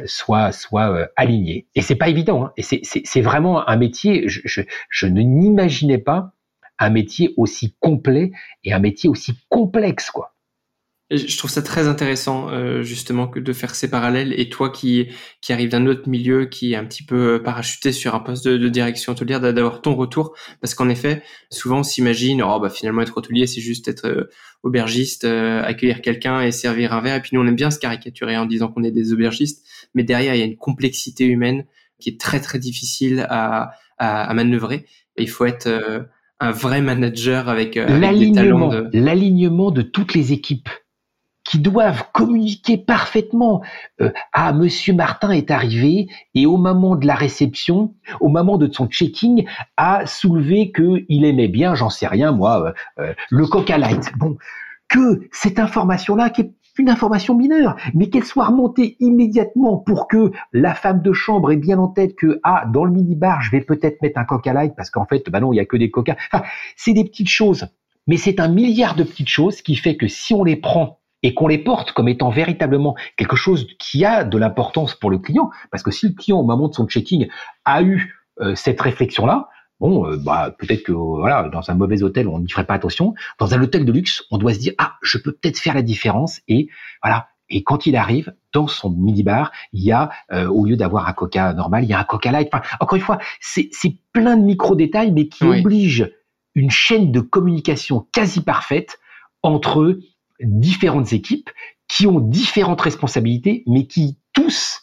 soit soit aligné. Et c'est pas évident. Hein. Et c'est vraiment un métier. Je, je, je ne n'imaginais pas un métier aussi complet et un métier aussi complexe, quoi je trouve ça très intéressant euh, justement que de faire ces parallèles. Et toi qui qui arrive d'un autre milieu qui est un petit peu euh, parachuté sur un poste de, de direction hôtelière d'avoir ton retour. Parce qu'en effet souvent on s'imagine oh bah finalement être hôtelier c'est juste être euh, aubergiste accueillir quelqu'un et servir un verre. Et puis nous on aime bien se caricaturer en disant qu'on est des aubergistes. Mais derrière il y a une complexité humaine qui est très très difficile à à, à manœuvrer. Il faut être un vrai manager avec, avec des de... l'alignement de toutes les équipes qui doivent communiquer parfaitement. Euh, ah, Monsieur Martin est arrivé et au moment de la réception, au moment de son checking, a soulevé que il aimait bien, j'en sais rien moi, euh, euh, le Coca Light. Bon, que cette information-là, qui est une information mineure, mais qu'elle soit remontée immédiatement pour que la femme de chambre ait bien en tête que ah dans le minibar je vais peut-être mettre un Coca Light parce qu'en fait bah non il y a que des Coca. Enfin, c'est des petites choses, mais c'est un milliard de petites choses qui fait que si on les prend et qu'on les porte comme étant véritablement quelque chose qui a de l'importance pour le client, parce que si le client au moment de son checking a eu euh, cette réflexion-là, bon, euh, bah peut-être que voilà, dans un mauvais hôtel on n'y ferait pas attention. Dans un hôtel de luxe, on doit se dire ah, je peux peut-être faire la différence et voilà. Et quand il arrive dans son minibar, il y a euh, au lieu d'avoir un Coca normal, il y a un Coca Light. Enfin, encore une fois, c'est plein de micro détails, mais qui obligent une chaîne de communication quasi parfaite entre différentes équipes qui ont différentes responsabilités, mais qui tous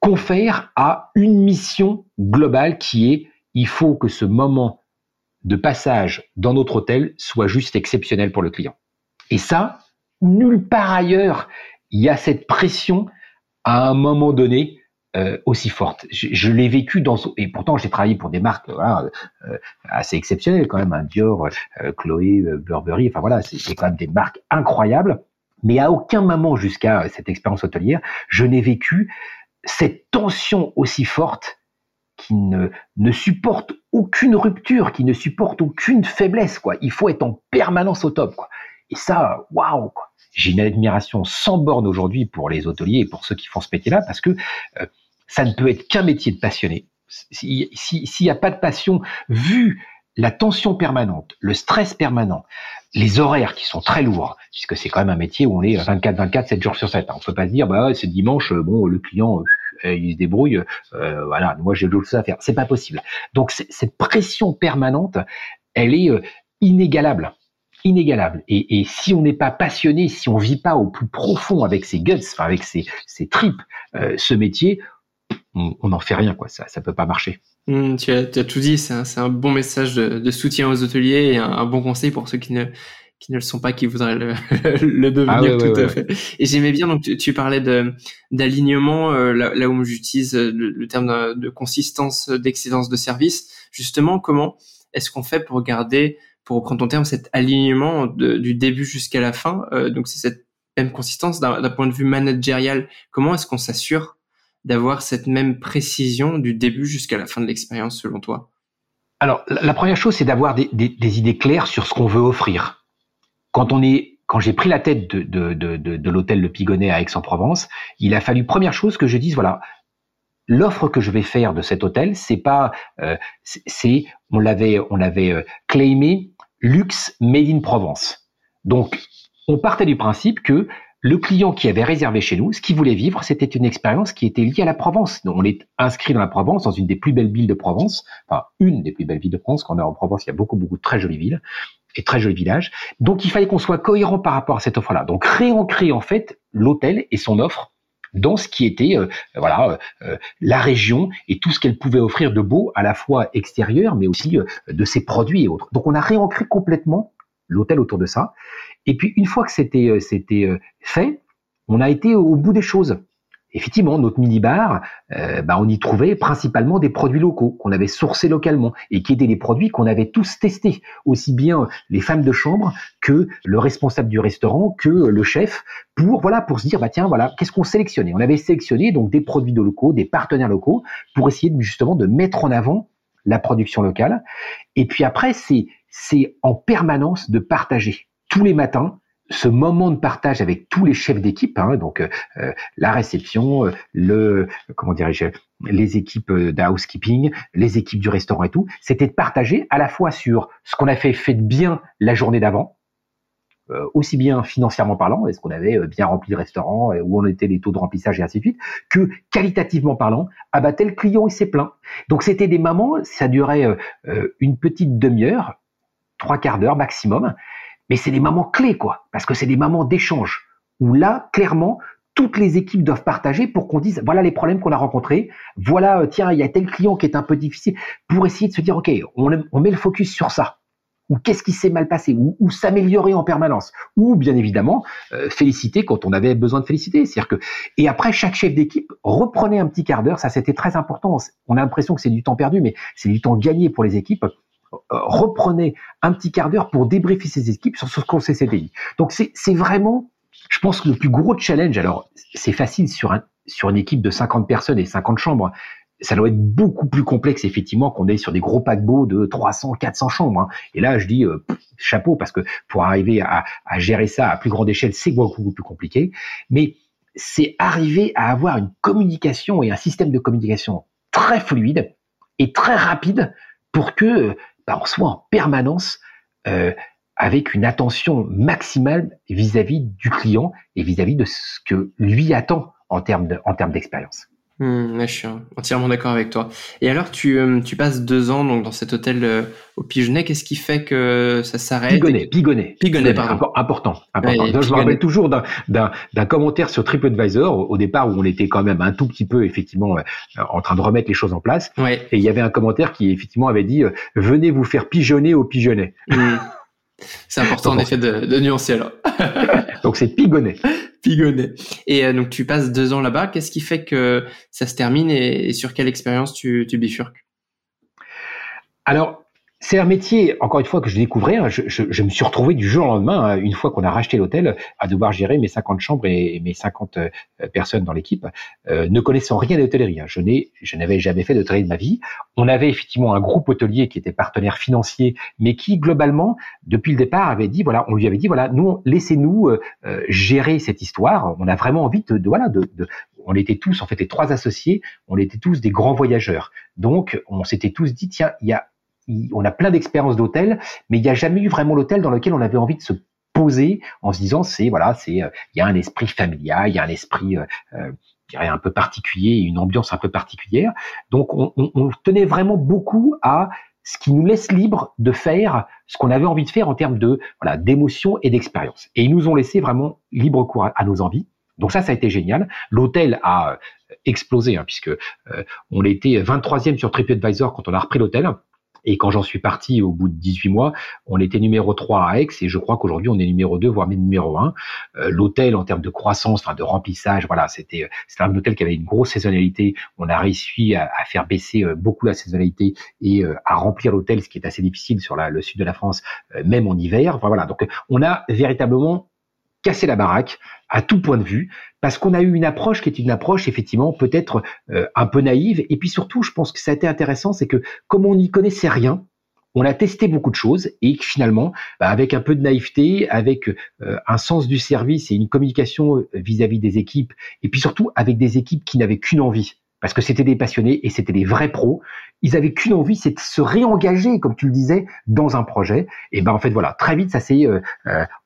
confèrent à une mission globale qui est il faut que ce moment de passage dans notre hôtel soit juste exceptionnel pour le client. Et ça, nulle part ailleurs, il y a cette pression à un moment donné euh, aussi forte. Je, l'ai vécu dans et pourtant j'ai travaillé pour des marques voilà, euh, assez exceptionnelles quand même, hein, Dior, euh, Chloé, Burberry, enfin voilà, c'est quand même des marques incroyables. Mais à aucun moment jusqu'à cette expérience hôtelière, je n'ai vécu cette tension aussi forte qui ne, ne supporte aucune rupture, qui ne supporte aucune faiblesse. Quoi. Il faut être en permanence au top. Quoi. Et ça, waouh J'ai une admiration sans borne aujourd'hui pour les hôteliers et pour ceux qui font ce métier-là, parce que ça ne peut être qu'un métier de passionné. S'il n'y a pas de passion, vu la tension permanente, le stress permanent, les horaires qui sont très lourds, puisque c'est quand même un métier où on est 24-24, 7 jours sur 7. On ne peut pas se dire, bah c'est dimanche, bon, le client, euh, il se débrouille, euh, voilà, moi j'ai d'autres choses à faire. C'est pas possible. Donc cette pression permanente, elle est euh, inégalable inégalable. Et, si on n'est pas passionné, si on vit pas au plus profond avec ses guts, avec ses, ses tripes, ce métier, on n'en fait rien, quoi. Ça, ça peut pas marcher. Hmm, tu, as, tout dit. C'est un, bon message de, soutien aux hôteliers et un, bon conseil pour ceux qui ne qui ne le sont pas, qui voudraient le, le devenir ah tout à fait. Et j'aimais bien, donc tu, parlais de d'alignement, euh, là, où j'utilise le, terme de, consistance, d'excellence de service. Justement, comment est-ce qu'on fait pour garder, pour reprendre ton terme, cet alignement du début jusqu'à la fin euh, Donc c'est cette même consistance d'un point de vue managérial. Comment est-ce qu'on s'assure d'avoir cette même précision du début jusqu'à la fin de l'expérience selon toi? Alors, la première chose, c'est d'avoir des, idées claires sur ce qu'on veut offrir. Quand on est, quand j'ai pris la tête de, de, l'hôtel Le Pigonnet à Aix-en-Provence, il a fallu première chose que je dise voilà, l'offre que je vais faire de cet hôtel, c'est pas, euh, c'est, on l'avait, on l'avait euh, claimé luxe made in Provence. Donc, on partait du principe que le client qui avait réservé chez nous, ce qu'il voulait vivre, c'était une expérience qui était liée à la Provence. on est inscrit dans la Provence, dans une des plus belles villes de Provence, enfin une des plus belles villes de Provence. Quand on est en Provence, il y a beaucoup, beaucoup de très jolies villes et très jolis villages. Donc il fallait qu'on soit cohérent par rapport à cette offre-là. Donc réancrer en fait l'hôtel et son offre dans ce qui était euh, voilà euh, euh, la région et tout ce qu'elle pouvait offrir de beau à la fois extérieur mais aussi de ses produits et autres. Donc on a réancré complètement l'hôtel autour de ça. Et puis une fois que c'était euh, c'était euh, fait, on a été au bout des choses. Effectivement, notre minibar, euh, bah, on y trouvait principalement des produits locaux qu'on avait sourcés localement et qui étaient des produits qu'on avait tous testés, aussi bien les femmes de chambre que le responsable du restaurant, que le chef, pour voilà pour se dire bah tiens voilà qu'est-ce qu'on sélectionnait? On avait sélectionné donc des produits de locaux, des partenaires locaux pour essayer justement de mettre en avant la production locale. Et puis après c'est c'est en permanence de partager tous les matins ce moment de partage avec tous les chefs d'équipe, hein, donc euh, euh, la réception, euh, le comment dirais-je, les équipes d'housekeeping, les équipes du restaurant et tout, c'était de partager à la fois sur ce qu'on a fait fait de bien la journée d'avant, aussi bien financièrement parlant, est-ce qu'on avait bien rempli le restaurant, où en étaient les taux de remplissage et ainsi de suite, que qualitativement parlant, ah bah tel client il s'est plaint. Donc c'était des moments, ça durait une petite demi-heure, trois quarts d'heure maximum, mais c'est des moments clés, quoi, parce que c'est des moments d'échange où là, clairement, toutes les équipes doivent partager pour qu'on dise voilà les problèmes qu'on a rencontrés, voilà euh, tiens il y a tel client qui est un peu difficile, pour essayer de se dire ok on, met le focus sur ça. Ou qu'est-ce qui s'est mal passé? Ou, s'améliorer en permanence? Ou bien évidemment euh, féliciter quand on avait besoin de féliciter, c'est-à-dire que et après chaque chef d'équipe reprenait un petit quart d'heure, ça c'était très important. On a l'impression que c'est du temps perdu, mais c'est du temps gagné pour les équipes euh, reprenez un petit quart d'heure pour débriefer ses équipes sur ce qu'on s'est dit. Donc c'est vraiment, je pense que le plus gros challenge, alors c'est facile sur, un, sur une équipe de 50 personnes et 50 chambres, ça doit être beaucoup plus complexe effectivement qu'on est sur des gros paquebots de 300, 400 chambres. Hein. Et là, je dis euh, chapeau parce que pour arriver à, à, gérer ça à plus grande échelle, c'est beaucoup plus compliqué. Mais c'est arriver à avoir une communication et un système de communication très fluide et très rapide pour que bah, on soit en permanence euh, avec une attention maximale vis-à-vis du client et vis-à-vis de ce que lui attend en termes en termes Mmh, je suis entièrement d'accord avec toi. Et alors, tu, euh, tu passes deux ans donc dans cet hôtel euh, au Pigeonnet. Qu'est-ce qui fait que ça s'arrête? Pigonnet, Pigonnet. Pigonnet, pardon. Important, important. je me rappelle toujours d'un commentaire sur TripAdvisor au, départ où on était quand même un tout petit peu effectivement euh, en train de remettre les choses en place. Ouais. Et il y avait un commentaire qui effectivement avait dit venez vous faire pigeonner au Pigeonnet. Mmh. C'est important en effet de, de nuancer alors. donc c'est Pigonnet. Pigonnet. Et euh, donc tu passes deux ans là-bas. Qu'est-ce qui fait que ça se termine et, sur quelle expérience tu, tu bifurques? Alors c'est un métier, encore une fois, que je découvrais. Hein. Je, je, je, me suis retrouvé du jour au lendemain, hein, une fois qu'on a racheté l'hôtel, à devoir gérer mes 50 chambres et, mes 50 euh, personnes dans l'équipe, euh, ne connaissant rien d'hôtellerie. Hein. Je n'ai, je n'avais jamais fait d'hôtellerie de ma vie. On avait effectivement un groupe hôtelier qui était partenaire financier, mais qui globalement, depuis le départ, avait dit voilà, on lui avait dit voilà, nous, laissez-nous euh, euh gérer cette histoire. On a vraiment envie de, de voilà, de, de on était tous, en fait, les trois associés, on était tous des grands voyageurs. Donc, on s'était tous dit, tiens, il y a on a plein d'expériences d'hôtel, mais il n'y a jamais eu vraiment l'hôtel dans lequel on avait envie de se poser en se disant c'est voilà c'est euh, il y a un esprit familial, il y a un esprit euh, euh, un peu particulier, une ambiance un peu particulière. Donc on, on, on, tenait vraiment beaucoup à ce qui nous laisse libre de faire ce qu'on avait envie de faire en termes de voilà d'émotion et d'expérience. Et ils nous ont laissé vraiment libre cours à, nos envies. Donc ça, ça a été génial. L'hôtel a explosé hein, puisque euh, on était 23e sur TripAdvisor quand on a repris l'hôtel. Et quand j'en suis parti au bout de 18 mois, on était numéro 3 à Aix et je crois qu'aujourd'hui on est numéro 2, voire même numéro 1. Euh, l'hôtel en termes de croissance, enfin de remplissage, voilà, c'était euh, c'était un hôtel qui avait une grosse saisonnalité. On a réussi à, à faire baisser euh, beaucoup la saisonnalité et à remplir l'hôtel, ce qui est assez difficile sur la, le sud de la France, même en hiver. Enfin, voilà, donc on a véritablement cassé la baraque à tout point de vue, parce qu'on a eu une approche qui est une approche effectivement peut-être euh, un peu naïve, et puis surtout, je pense que ça a été intéressant, c'est que comme on n'y connaissait rien, on a testé beaucoup de choses et finalement, bah, avec un peu de naïveté, avec euh, un sens du service et une communication euh, vis-à-vis des équipes, et puis surtout avec des équipes qui n'avaient qu'une envie, parce que c'était des passionnés et c'était des vrais pros. Ils avaient qu'une envie, c'est de se réengager, comme tu le disais, dans un projet. Et ben en fait voilà, très vite ça s'est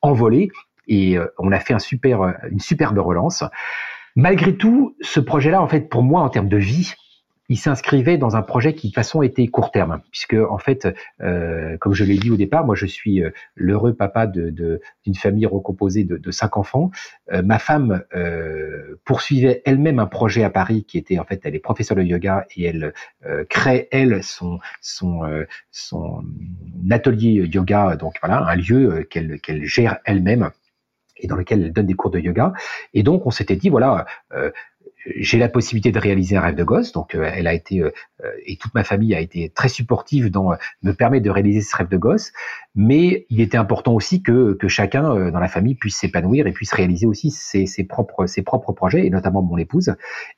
envolé et euh, on a fait un super, euh, une superbe relance. Malgré tout, ce projet-là, en fait, pour moi, en termes de vie, il s'inscrivait dans un projet qui de façon était court terme, puisque en fait, euh, comme je l'ai dit au départ, moi je suis euh, l'heureux papa de, d'une famille recomposée de, de cinq enfants. ma femme poursuivait elle-même un projet à Paris qui était en fait, elle est professeure de yoga et elle crée elle son son son atelier yoga, donc voilà un lieu qu'elle qu'elle gère elle-même et dans lequel elle donne des cours de yoga. Et donc, on s'était dit, voilà, euh, j'ai la possibilité de réaliser un rêve de gosse. Donc, euh, elle a été euh, et toute ma famille a été très supportive dans me permettre de réaliser ce rêve de gosse. Mais il était important aussi que, que chacun dans la famille puisse s'épanouir et puisse réaliser aussi ses, ses, propres ses propres projets et notamment mon épouse.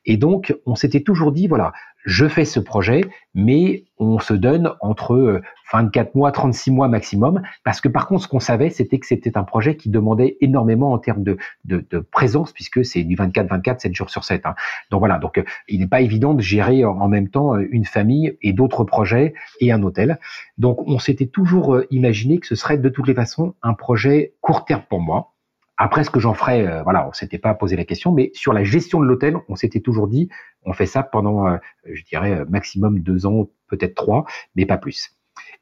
Et donc, on s'était toujours dit voilà, je fais ce projet, mais on se donne entre 24 euh, mois, 36 mois maximum, parce que par contre, ce qu'on savait, c'était que c'était un projet qui demandait énormément en termes de, de, de présence, puisque c'est du 24-24, 7 jours sur 7. Hein. Donc voilà, donc euh, il n'est pas évident de gérer en même temps euh, une famille et d'autres projets et un hôtel. Donc on s'était toujours imaginé que ce serait de toutes les façons un projet court terme pour moi, après, ce que j'en ferais, euh, voilà, on s'était pas posé la question, mais sur la gestion de l'hôtel, on s'était toujours dit, on fait ça pendant, euh, je dirais, euh, maximum deux ans, peut-être trois, mais pas plus.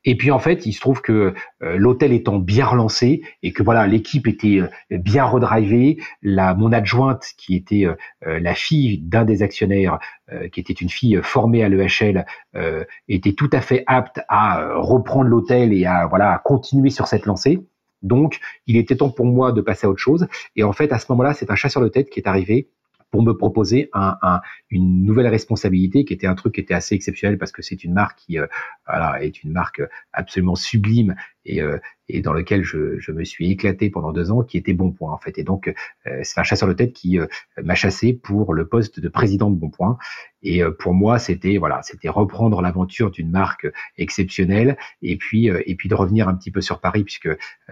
Et puis en fait, il se trouve que l'hôtel étant bien relancé et que voilà, l'équipe était bien redrivée, la mon adjointe qui était la fille d'un des actionnaires, qui était une fille formée à l'EHL, était tout à fait apte à reprendre l'hôtel et à voilà à continuer sur cette lancée. Donc, il était temps pour moi de passer à autre chose. Et en fait, à ce moment-là, c'est un chasseur de tête qui est arrivé pour me proposer un, un, une nouvelle responsabilité qui était un truc qui était assez exceptionnel parce que c'est une marque qui euh, voilà, est une marque absolument sublime et, et dans lequel je, je, me suis éclaté pendant deux ans, qui était Bonpoint en fait. Et donc c'est un chasseur de tête qui m'a chassé pour le poste de président de Bonpoint. Et pour moi, c'était voilà, c'était reprendre l'aventure d'une marque exceptionnelle et puis et puis de revenir un petit peu sur Paris puisque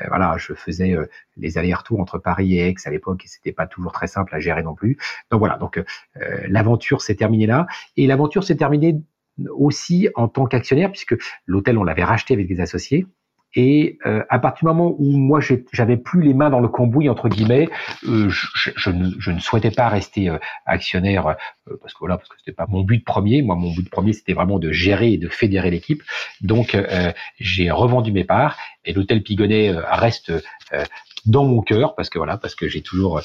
voilà, je faisais les allers-retours entre Paris et Aix à l'époque et c'était pas toujours très simple à gérer non plus. Donc voilà, donc l'aventure s'est terminée là et l'aventure s'est terminée aussi en tant qu'actionnaire, puisque l'hôtel, on l'avait racheté avec des associés. Et euh, à partir du moment où moi j'avais plus les mains dans le cambouis entre guillemets, euh, je, ne, souhaitais pas rester euh, actionnaire parce que voilà parce que c'était pas mon but premier. Moi mon but premier c'était vraiment de gérer et de fédérer l'équipe. Donc j'ai revendu mes parts et l'hôtel Pigonnet reste dans mon cœur parce que voilà parce que j'ai toujours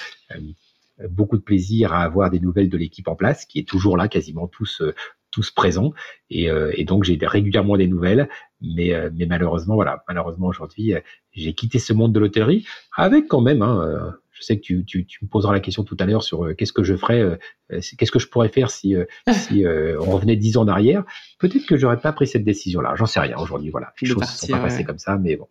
beaucoup de plaisir à avoir des nouvelles de l'équipe en place qui est toujours là quasiment tous tous présents. Et, euh, et donc, j'ai régulièrement des nouvelles. Mais, euh, mais malheureusement, voilà, malheureusement aujourd'hui, euh, j'ai quitté ce monde de l'hôtellerie avec quand même, hein, je sais que tu, tu, tu, me poseras la question tout à l'heure sur qu'est-ce que je ferais, qu'est-ce que je pourrais faire si, si on revenait dix ans en arrière. Peut-être que j'aurais pas pris cette décision-là. J'en sais rien aujourd'hui. Voilà, les choses ne sont pas passées comme ça, mais bon.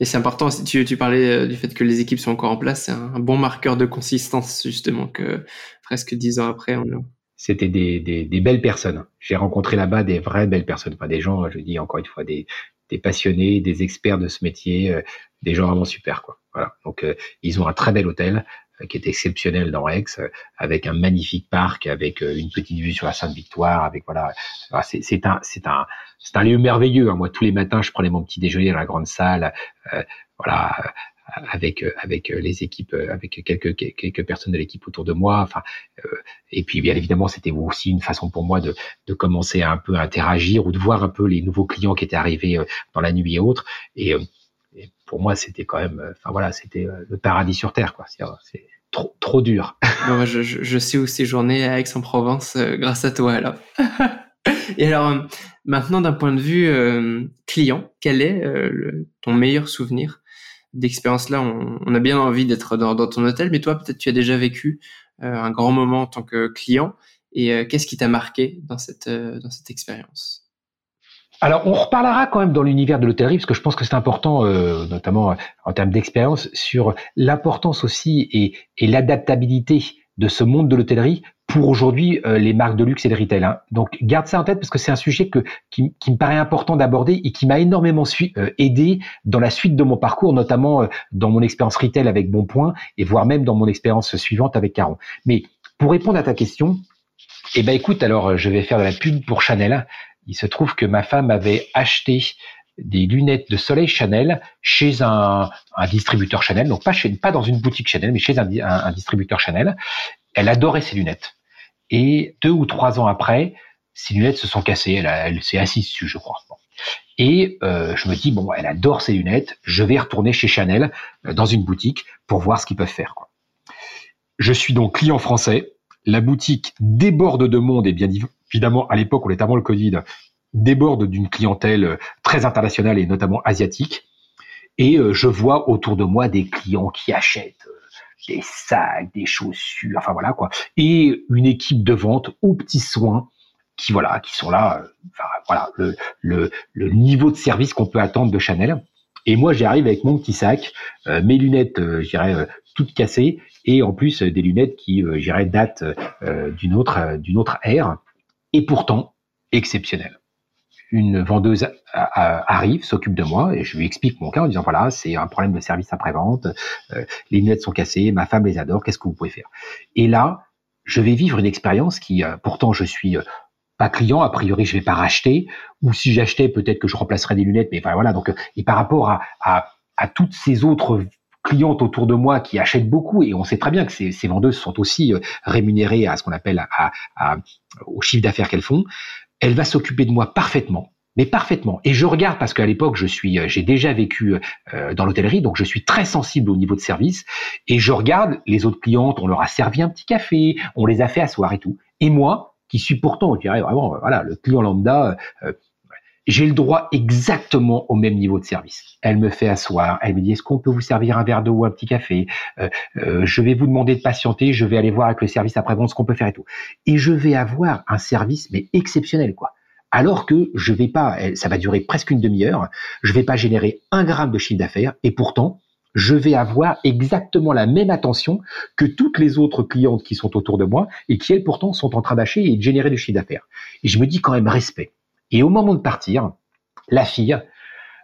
Et c'est important, si tu, tu parlais du fait que les équipes sont encore en place, c'est un bon marqueur de consistance, justement, que presque dix ans après, on, c'était des, des, des, belles personnes. J'ai rencontré là-bas des vraies belles personnes, pas des gens, je dis encore une fois, des, des passionnés, des experts de ce métier, euh, des gens vraiment super quoi. Voilà. Donc euh, ils ont un très bel hôtel euh, qui est exceptionnel dans Aix, avec un magnifique parc, avec une petite vue sur la Sainte-Victoire, avec voilà, c'est un c'est un c'est un lieu merveilleux. Hein. Moi tous les matins je prenais mon petit déjeuner dans la grande salle, voilà avec euh, avec euh, les équipes, euh, avec quelques quelques personnes de l'équipe autour de moi. Enfin, et puis bien évidemment, c'était aussi une façon pour moi de de commencer à un peu interagir ou de voir un peu les nouveaux clients qui étaient arrivés dans la nuit et autres. Et, pour moi, c'était quand même, enfin voilà, c'était le paradis sur terre, quoi. C'est trop trop dur. je, je, sais où séjourner à Aix-en-Provence grâce à toi alors. Et alors, maintenant, d'un point de vue client, quel est ton meilleur souvenir? D'expérience-là, on, a bien envie d'être dans, ton hôtel, mais toi, peut-être tu as déjà vécu euh, un grand moment en tant que client. Et euh, qu'est-ce qui t'a marqué dans cette, euh, dans cette expérience? Alors, on reparlera quand même dans l'univers de l'hôtellerie, parce que je pense que c'est important, notamment en termes d'expérience, sur l'importance aussi et, et l'adaptabilité de ce monde de l'hôtellerie pour aujourd'hui euh, les marques de luxe et de retail. Hein. Donc garde ça en tête parce que c'est un sujet que, qui, qui, me paraît important d'aborder et qui m'a énormément euh, aidé dans la suite de mon parcours, notamment euh, dans mon expérience retail avec Bonpoint et voire même dans mon expérience suivante avec Caron. Mais pour répondre à ta question, eh ben écoute, alors je vais faire de la pub pour Chanel. Il se trouve que ma femme avait acheté des lunettes de soleil Chanel chez un, un distributeur Chanel, donc pas, chez, pas dans une boutique Chanel, mais chez un, un, un distributeur Chanel. Elle adorait ses lunettes. Et deux ou trois ans après, ses lunettes se sont cassées. Elle, elle s'est assise dessus, je crois. Et euh, je me dis bon, elle adore ses lunettes. Je vais retourner chez Chanel euh, dans une boutique pour voir ce qu'ils peuvent faire. Quoi. Je suis donc client français. La boutique déborde de monde et bien évidemment à l'époque, on est avant le Covid, déborde d'une clientèle euh, très internationale et notamment asiatique. Et euh, je vois autour de moi des clients qui achètent des sacs, des chaussures, enfin voilà quoi, et une équipe de vente aux petits soins qui voilà, qui sont là, euh, enfin, voilà le, le, le niveau de service qu'on peut attendre de Chanel. Et moi, j'arrive avec mon petit sac, euh, mes lunettes, euh, j'irais toutes cassées, et en plus des lunettes qui, j'irais, datent d'une autre d'une autre ère, et pourtant exceptionnelles une vendeuse arrive, s'occupe de moi et je lui explique mon cas en disant voilà c'est un problème de service après-vente, euh, les lunettes sont cassées, ma femme les adore, qu'est-ce que vous pouvez faire? Et là, je vais vivre une expérience qui, euh, pourtant, je suis euh, pas client, a priori je vais pas racheter, ou si j'achetais peut-être que je remplacerais des lunettes, mais voilà donc et par rapport à, à, à toutes ces autres clientes autour de moi qui achètent beaucoup et on sait très bien que ces, ces vendeuses sont aussi rémunérées à ce qu'on appelle à, à, au chiffre d'affaires qu'elles font elle va s'occuper de moi parfaitement, mais parfaitement. Et je regarde parce qu'à l'époque, je suis, euh, j'ai déjà vécu euh, dans l'hôtellerie, donc je suis très sensible au niveau de service. Et je regarde les autres clientes, on leur a servi un petit café, on les a fait asseoir et tout. Et moi, qui suis pourtant, je dirais vraiment, euh, voilà, le client lambda, j'ai le droit exactement au même niveau de service. Elle me fait asseoir, elle me dit est-ce qu'on peut vous servir un verre d'eau ou un petit café? Je vais vous demander de patienter, je vais aller voir avec le service après-vente ce qu'on peut faire et tout. Et je vais avoir un service mais exceptionnel quoi alors que je vais pas, ça va durer presque une demi-heure, je vais pas générer un gramme de chiffre d'affaires et pourtant, je vais avoir exactement la même attention que toutes les autres clientes qui sont autour de moi et qui elles pourtant sont en train d'acheter et de générer du chiffre d'affaires. Et je me dis quand même respect. Et au moment de partir, la fille,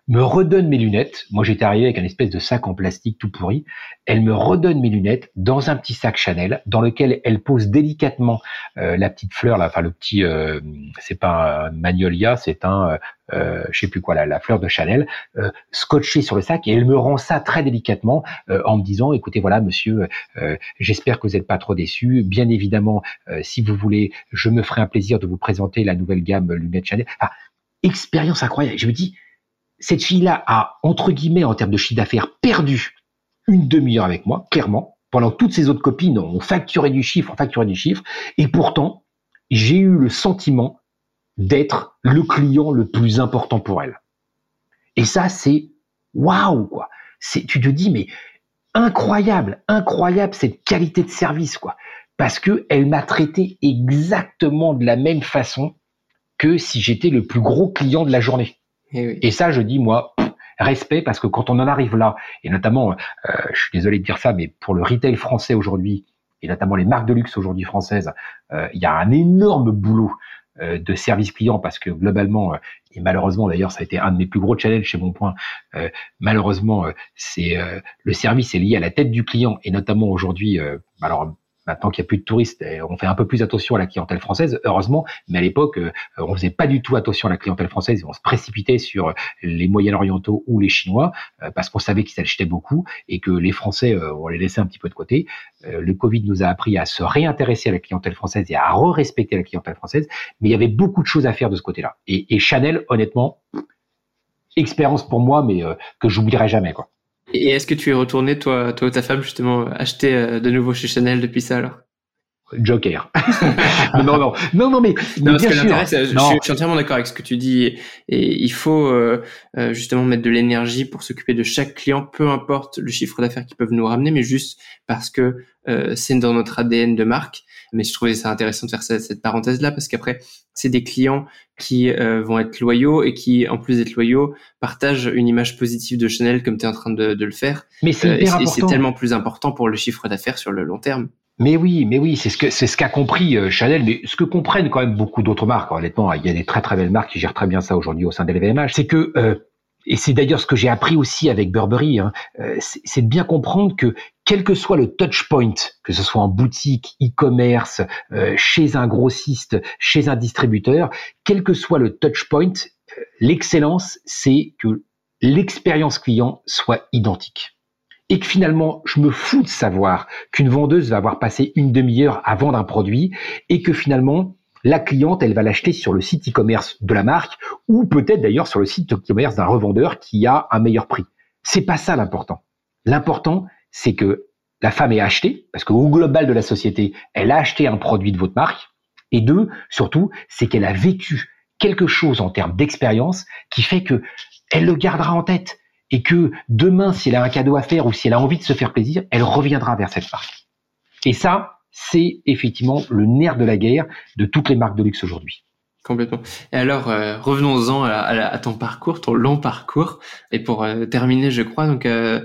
me redonne mes lunettes. Moi, j'étais arrivé avec un espèce de sac en plastique tout pourri. Elle me redonne mes lunettes dans un petit sac Chanel, dans lequel elle pose délicatement euh, la petite fleur, là, enfin le petit, euh, c'est pas un magnolia, c'est un, euh, je sais plus quoi, la, fleur de Chanel, euh, scotché sur le sac, et elle me rend ça très délicatement en me disant, écoutez, voilà, monsieur, j'espère que vous n'êtes pas trop déçu. Bien évidemment, si vous voulez, je me ferai un plaisir de vous présenter la nouvelle gamme lunettes Chanel. Enfin, expérience incroyable. Je me dis cette fille-là a, entre guillemets, en termes de chiffre d'affaires, perdu une demi-heure avec moi, clairement, pendant toutes ses autres copines ont facturé du chiffre, ont facturé du chiffre, et pourtant, j'ai eu le sentiment d'être le client le plus important pour elle. Et ça, c'est waouh, quoi. C'est, tu te dis, mais incroyable, incroyable cette qualité de service, quoi. Parce que elle m'a traité exactement de la même façon que si j'étais le plus gros client de la journée. Et, ça, je dis, moi, respect, parce que quand on en arrive là, et notamment, euh, je suis désolé de dire ça, mais pour le retail français aujourd'hui, et notamment les marques de luxe aujourd'hui françaises, euh, il y a un énorme boulot euh, de service client parce que globalement et malheureusement d'ailleurs ça a été un de mes plus gros challenges chez mon point malheureusement c'est le service est lié à la tête du client et notamment aujourd'hui alors Maintenant qu'il n'y a plus de touristes, on fait un peu plus attention à la clientèle française, heureusement. Mais à l'époque, euh, on faisait pas du tout attention à la clientèle française. On se précipitait sur les Moyen-Orientaux ou les Chinois euh, parce qu'on savait qu'ils achetaient beaucoup et que les Français, euh, on les laissait un petit peu de côté. Le Covid nous a appris à se réintéresser à la clientèle française et à re-respecter la clientèle française. Mais il y avait beaucoup de choses à faire de ce côté-là. Et, et Chanel, honnêtement, expérience pour moi, mais que j'oublierai jamais, quoi. Et est-ce que tu es retourné, toi, toi ou ta femme, justement, acheter euh, de nouveau chez Chanel depuis ça alors? Joker. non, non, non, non, mais, bien sûr. Je, suis entièrement d'accord avec ce que tu dis. Et, il faut euh, euh, justement mettre de l'énergie pour s'occuper de chaque client, peu importe le chiffre d'affaires qu'ils peuvent nous ramener, mais juste parce que c'est dans notre ADN de marque. Mais je trouvais ça intéressant de faire cette, cette parenthèse-là parce qu'après, c'est des clients qui euh, vont être loyaux et qui, en plus d'être loyaux, partagent une image positive de Chanel comme tu es en train de, de le faire. Mais c'est euh, c'est tellement plus important pour le chiffre d'affaires sur le long terme. Mais oui, mais oui, c'est ce que c'est ce qu'a compris euh, Chanel, mais ce que comprennent quand même beaucoup d'autres marques. Honnêtement, il y a des très très belles marques qui gèrent très bien ça aujourd'hui au sein de LVMH. C'est que et c'est d'ailleurs ce que j'ai appris aussi avec Burberry, hein, c'est de bien comprendre que quel que soit le touch point, que ce soit en boutique, e-commerce, euh, chez un grossiste, chez un distributeur, quel que soit le touch point, euh, l'excellence, c'est que l'expérience client soit identique. Et que finalement, je me fous de savoir qu'une vendeuse va avoir passé une demi-heure à vendre un produit et que finalement, la cliente, elle va l'acheter sur le site e-commerce de la marque ou peut-être d'ailleurs sur le site e-commerce d'un revendeur qui a un meilleur prix. C'est pas ça l'important. L'important, c'est que la femme ait acheté, parce qu'au global de la société, elle a acheté un produit de votre marque. Et deux, surtout, c'est qu'elle a vécu quelque chose en termes d'expérience qui fait que elle le gardera en tête et que demain, si elle a un cadeau à faire ou si elle a envie de se faire plaisir, elle reviendra vers cette marque. Et ça, c'est effectivement le nerf de la guerre de toutes les marques de luxe aujourd'hui. Complètement. Et alors, euh, revenons-en à, ton parcours, ton long parcours. Et pour euh, terminer, je crois, donc euh,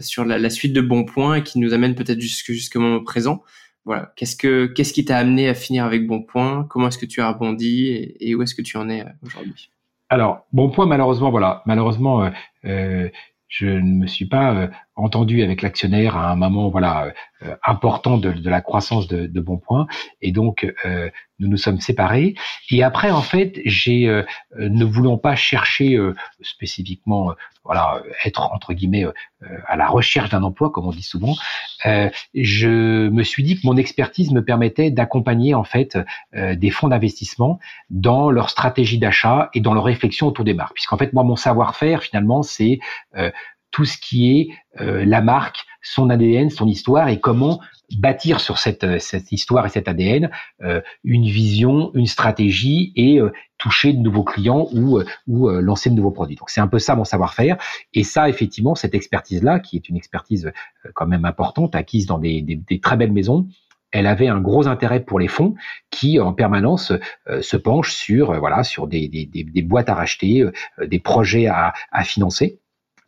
sur la, suite de bons points qui nous amène peut-être jusqu'au moment présent. Voilà, qu'est-ce que qu'est-ce qui t'a amené à finir avec bons points? Comment est-ce que tu as rebondi? Et, où est-ce que tu en es aujourd'hui? Alors, bon point, malheureusement, voilà, malheureusement, euh, je ne me suis pas entendu avec l'actionnaire à un moment voilà important de, la croissance de, de Bonpoint et donc nous nous sommes séparés. Et après en fait j'ai ne voulant pas chercher spécifiquement voilà, être entre guillemets euh, à la recherche d'un emploi, comme on dit souvent, euh, je me suis dit que mon expertise me permettait d'accompagner en fait euh, des fonds d'investissement dans leur stratégie d'achat et dans leur réflexion autour des marques. Puisqu'en fait, moi, mon savoir-faire finalement, c'est tout ce qui est la marque, son ADN, son histoire et comment bâtir sur cette, cette histoire et cet ADN euh, une vision, une stratégie et euh, toucher de nouveaux clients ou, euh, lancer de nouveaux produits. Donc c'est un peu ça mon savoir-faire. Et ça, effectivement, cette expertise-là, qui est une expertise quand même importante, acquise dans des, très belles maisons, elle avait un gros intérêt pour les fonds qui en permanence se penchent sur voilà sur des, boîtes à racheter, des projets à financer.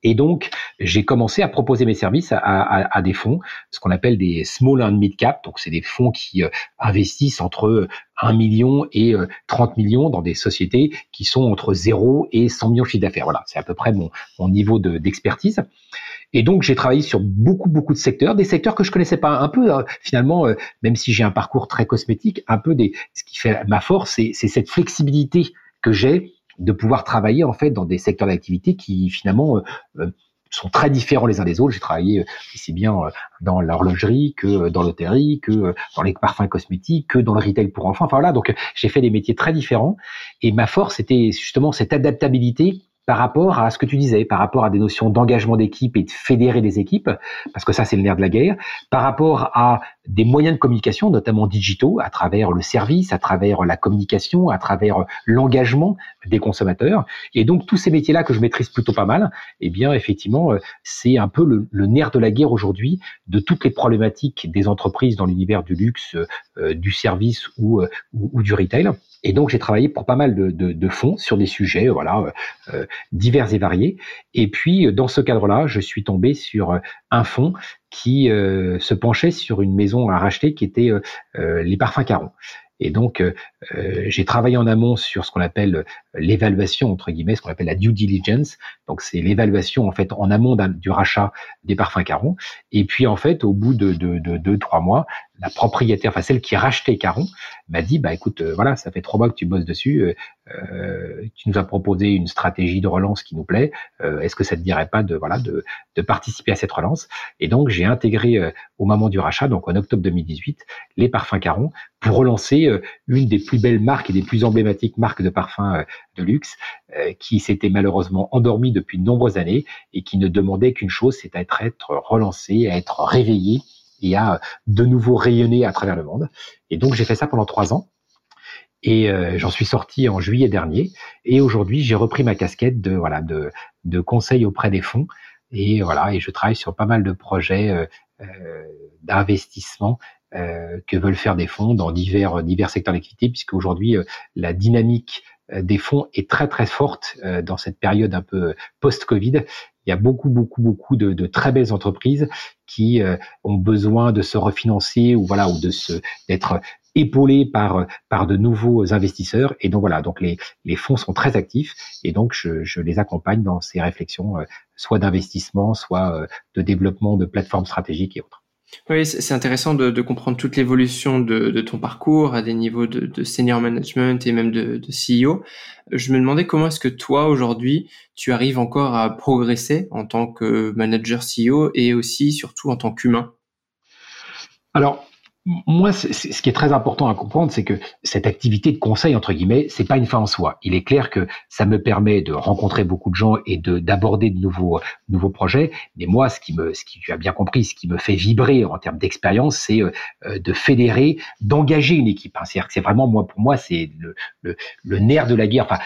Et donc, j'ai commencé à proposer mes services à, à, à des fonds, ce qu'on appelle des small and mid cap. Donc, c'est des fonds qui euh, investissent entre 1 million et 30 euh, millions dans des sociétés qui sont entre 0 et 100 millions de chiffre d'affaires. Voilà, c'est à peu près mon, mon niveau d'expertise. et donc, j'ai travaillé sur beaucoup, beaucoup de secteurs, des secteurs que je connaissais pas. Un peu, euh, finalement, même si j'ai un parcours très cosmétique, un peu des, ce qui fait ma force, c'est cette flexibilité que j'ai de pouvoir travailler en fait dans des secteurs d'activité qui finalement euh, euh, sont très différents les uns des autres. J'ai travaillé ici euh, bien dans l'horlogerie que dans l'hôtellerie, que dans les parfums cosmétiques, que dans le retail pour enfants. Enfin voilà, donc j'ai fait des métiers très différents. Et ma force, c'était justement cette adaptabilité par rapport à ce que tu disais, par rapport à des notions d'engagement d'équipe et de fédérer des équipes, parce que ça c'est le nerf de la guerre, par rapport à des moyens de communication, notamment digitaux, à travers le service, à travers la communication, à travers l'engagement des consommateurs. Et donc tous ces métiers-là que je maîtrise plutôt pas mal, eh bien effectivement euh, c'est un peu le, nerf de la guerre aujourd'hui de toutes les problématiques des entreprises dans l'univers du luxe, euh, du service euh, ou du retail. Et donc j'ai travaillé pour pas mal de, de, de fonds sur des sujets voilà euh, euh, divers et variés. Et puis dans ce cadre-là, je suis tombé sur euh, un fonds qui se penchait sur une maison à racheter qui était les parfums Caron. Et donc, euh, euh, j'ai travaillé en amont sur ce qu'on appelle l'évaluation, entre guillemets, ce qu'on appelle la due diligence. Donc, c'est l'évaluation, en fait, en amont du rachat des parfums Caron. Et puis, en fait, au bout de, de, de deux, trois mois, la propriétaire, enfin celle qui rachetait Caron, m'a dit, bah écoute, euh, voilà, ça fait trois mois que tu bosses dessus, euh, tu nous as proposé une stratégie de relance qui nous plaît. Est-ce que ça te dirait pas de voilà de, de participer à cette relance? Et donc, j'ai intégré au moment du rachat, donc en octobre 2018, les parfums Caron pour relancer euh, une des plus belles marques et des plus emblématiques marques de parfums euh, de luxe euh, qui s'était malheureusement endormie depuis de nombreuses années et qui ne demandait qu'une chose, c'est à être, être relancée, à être réveillée et à de nouveau rayonner à travers le monde. Et donc j'ai fait ça pendant trois ans. Et j'en suis sorti en juillet dernier. Et aujourd'hui, j'ai repris ma casquette de voilà de, de conseil auprès des fonds. Et voilà, et je travaille sur pas mal de projets d'investissement euh, que veulent faire des fonds dans divers, divers secteurs d'activité, puisque aujourd'hui, euh, la dynamique euh, des fonds est très très forte dans cette période un peu post-Covid. Il y a beaucoup beaucoup beaucoup de, de très belles entreprises qui ont besoin de se refinancer ou voilà ou de se d'être épaulées par par de nouveaux investisseurs et donc voilà donc les les fonds sont très actifs et donc je, je les accompagne dans ces réflexions soit d'investissement soit de développement de plateformes stratégiques et autres. Oui, c'est intéressant de, de, comprendre toute l'évolution de, de, ton parcours à des niveaux de, de senior management et même de, CEO. Je me demandais comment est-ce que toi, aujourd'hui, tu arrives encore à progresser en tant que manager CEO et aussi, surtout, en tant qu'humain? Alors, moi, ce qui est très important à comprendre, c'est que cette activité de conseil entre guillemets, c'est pas une fin en soi. Il est clair que ça me permet de rencontrer beaucoup de gens et de d'aborder de nouveaux nouveaux projets. Mais moi, ce qui me, ce qui tu as bien compris, ce qui me fait vibrer en termes d'expérience, c'est euh, de fédérer, d'engager une équipe. Hein. C'est-à-dire que c'est vraiment moi, pour moi, c'est le, le, le nerf de la guerre. Enfin,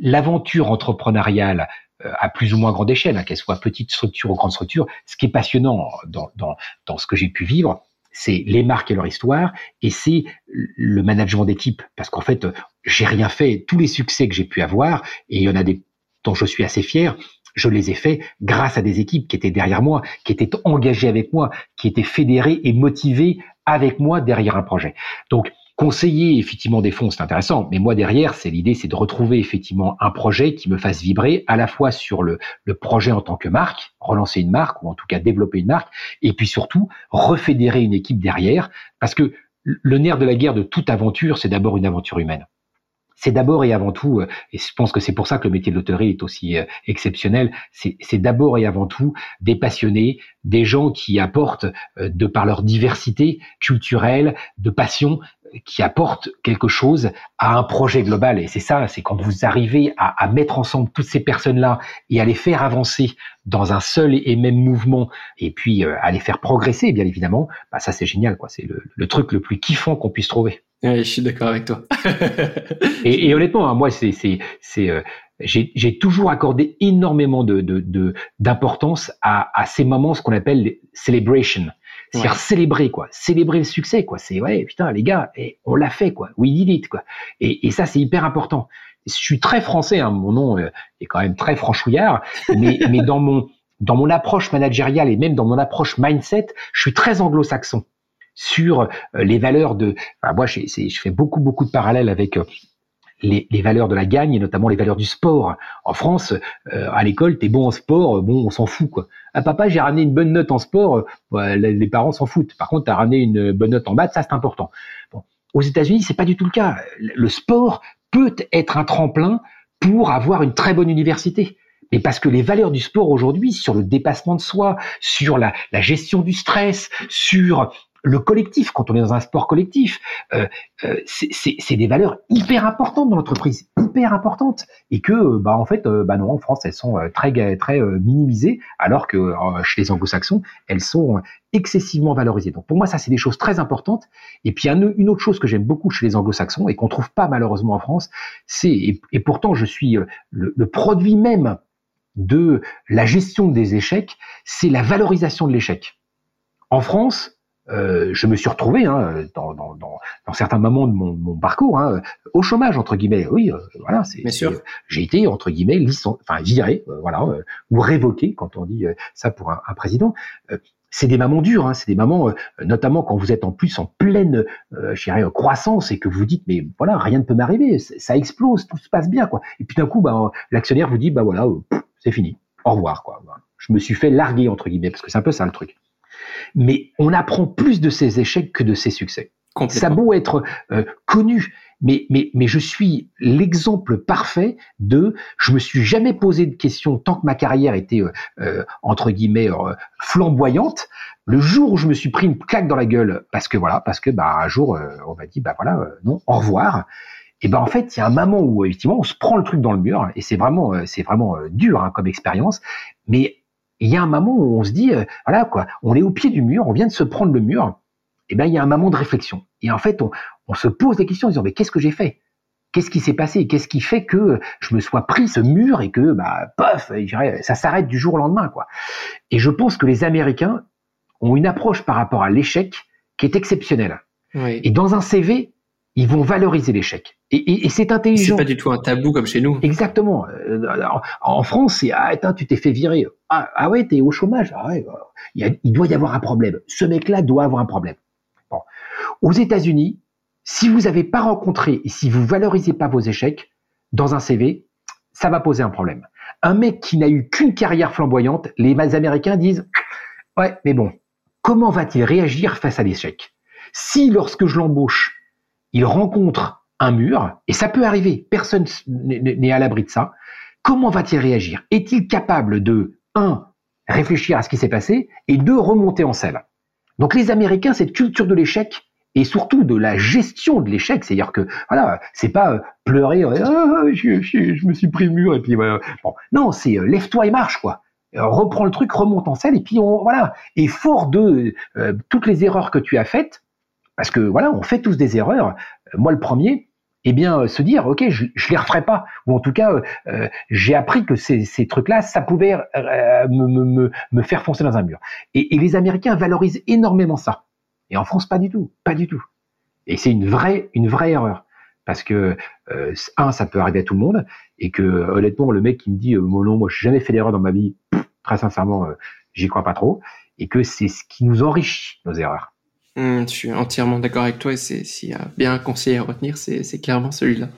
l'aventure entrepreneuriale euh, à plus ou moins grande échelle, hein, qu'elle soit petite structure ou grande structure, ce qui est passionnant dans, dans, dans ce que j'ai pu vivre, c'est les marques et leur histoire, et c'est le management d'équipe. Parce qu'en fait, j'ai rien fait. Tous les succès que j'ai pu avoir, et il y en a des dont je suis assez fier, je les ai faits grâce à des équipes qui étaient derrière moi, qui étaient engagées avec moi, qui étaient fédérées et motivées avec moi derrière un projet. Donc, conseiller effectivement des fonds, c'est intéressant, mais moi derrière, c'est l'idée, c'est de retrouver effectivement un projet qui me fasse vibrer à la fois sur le, le, projet en tant que marque, relancer une marque ou en tout cas développer une marque, et puis surtout refédérer une équipe derrière, parce que le nerf de la guerre de toute aventure, c'est d'abord une aventure humaine. C'est d'abord et avant tout, euh, et je pense que c'est pour ça que le métier de l'hôtellerie est aussi euh, exceptionnel, c'est d'abord et avant tout des passionnés, des gens qui apportent, euh, de par leur diversité culturelle, de passion, qui apportent quelque chose à un projet global. Et c'est ça, c'est quand vous arrivez à, mettre ensemble toutes ces personnes-là et à les faire avancer dans un seul et même mouvement, et puis à les faire progresser, bien évidemment, bah ça c'est génial, quoi. C'est le, le truc le plus kiffant qu'on puisse trouver. Oui, je suis d'accord avec toi. et, et, honnêtement, hein, moi, c'est, c'est, c'est, euh, j'ai, toujours accordé énormément de, de, d'importance à, à ces moments, ce qu'on appelle les celebrations. C'est-à-dire célébrer, quoi. Célébrer le succès, quoi. C'est, ouais, putain, les gars, et on l'a fait, quoi. We did it, quoi. Et, et ça, c'est hyper important. Je suis très français, hein, mon nom euh, est quand même très franchouillard, mais, mais dans mon, dans mon approche managériale et même dans mon approche mindset, je suis très anglo-saxon sur euh, les valeurs de. Enfin, moi, je, je fais beaucoup, beaucoup de parallèles avec euh, les, les, valeurs de la gagne et notamment les valeurs du sport. En France, euh, à l'école, t'es bon en sport, bon, on s'en fout quoi. Ah papa, j'ai ramené une bonne note en sport, les, parents s'en foutent. Par contre, t'as ramené une bonne note en maths, ça c'est important. Bon. Aux États-Unis, c'est pas du tout le cas. Le sport peut être un tremplin pour avoir une très bonne université. Mais parce que les valeurs du sport aujourd'hui, sur le dépassement de soi, sur la, la gestion du stress, sur le collectif, quand on est dans un sport collectif, euh, euh, c'est des valeurs hyper importantes dans l'entreprise, hyper importantes, et que, bah en fait, euh, bah non, en France, elles sont très très minimisées, alors que chez les Anglo-Saxons, elles sont excessivement valorisées. Donc pour moi, ça c'est des choses très importantes. Et puis une autre chose que j'aime beaucoup chez les Anglo-Saxons et qu'on trouve pas malheureusement en France, c'est et, pourtant je suis le produit même de la gestion des échecs, c'est la valorisation de l'échec. En France, euh, je me suis retrouvé hein, dans, dans, dans, dans, certains moments de mon, mon parcours hein, au chômage entre guillemets. Oui, euh, voilà, c'est. J'ai été entre guillemets licence, enfin viré, euh, voilà, euh, ou révoqué quand on dit ça pour un, un président. c'est des moments durs, hein, c'est des moments, notamment quand vous êtes en plus en pleine, je dirais, croissance et que vous dites mais voilà, rien ne peut m'arriver, ça explose, tout se passe bien quoi. Et puis d'un coup, bah, l'actionnaire vous dit bah voilà, c'est fini, au revoir quoi. Je me suis fait larguer entre guillemets parce que c'est un peu ça le truc. Mais on apprend plus de ses échecs que de ses succès. Ça a beau être euh, connu, mais, mais, mais je suis l'exemple parfait de je me suis jamais posé de questions tant que ma carrière était euh, euh, entre guillemets flamboyante. Le jour où je me suis pris une claque dans la gueule parce que voilà, parce que bah un jour on m'a dit bah voilà non au revoir. Et ben en fait il y a un moment où effectivement on se prend le truc dans le mur et c'est vraiment c'est vraiment dur hein, comme expérience, mais il y a un moment où on se dit, euh, voilà quoi, on est au pied du mur, on vient de se prendre le mur. Et ben il y a un moment de réflexion. Et en fait, on, on se pose des questions en disant, mais qu'est-ce que j'ai fait? Qu'est-ce qui s'est passé? Qu'est-ce qui fait que je me sois pris ce mur et que, bah, pof, ça s'arrête du jour au lendemain, quoi? Et je pense que les Américains ont une approche par rapport à l'échec qui est exceptionnelle. Oui. Et dans un CV, ils vont valoriser l'échec. Et, et, et c'est intelligent. C'est pas du tout un tabou comme chez nous. Exactement. Euh, en France, c'est ah attends, tu t'es fait virer. Ah, ah ouais, t'es au chômage. Ah ouais, il, il, doit y avoir un problème. Ce mec-là doit avoir un problème. Bon. Aux États-Unis, si vous n'avez pas rencontré et si vous valorisez pas vos échecs dans un CV, ça va poser un problème. Un mec qui n'a eu qu'une carrière flamboyante, les Américains disent ouais, mais bon, comment va-t-il réagir face à l'échec? Si lorsque je l'embauche il rencontre un mur, et ça peut arriver, personne n'est à l'abri de ça, comment va-t-il réagir? Est-il capable de, un, réfléchir à ce qui s'est passé, et deux, remonter en selle? Donc les Américains, cette culture de l'échec, et surtout de la gestion de l'échec, c'est-à-dire que voilà, c'est pas euh, pleurer, euh, ah, je, me suis pris le mur et puis voilà. Bon, non, c'est euh, lève-toi et marche quoi. reprends le truc, remonte en selle et puis on voilà. Et fort de toutes les erreurs que tu as faites, parce que voilà, on fait tous des erreurs. Moi, le premier, eh bien, euh, se dire, ok, je, je les referai pas, ou en tout cas, euh, j'ai appris que ces, ces trucs-là, ça pouvait me, faire foncer dans un mur. Et, et, les Américains valorisent énormément ça. Et en France, pas du tout, pas du tout. Et c'est une vraie, une vraie erreur, parce que un, ça peut arriver à tout le monde, et que honnêtement, le mec qui me dit, euh, non, moi, j'ai jamais fait d'erreur dans ma vie, très sincèrement, j'y crois pas trop, et que c'est ce qui nous enrichit nos erreurs. Mmh, je suis entièrement d'accord avec toi et c'est s'il y a bien un conseil à retenir, c'est clairement celui-là.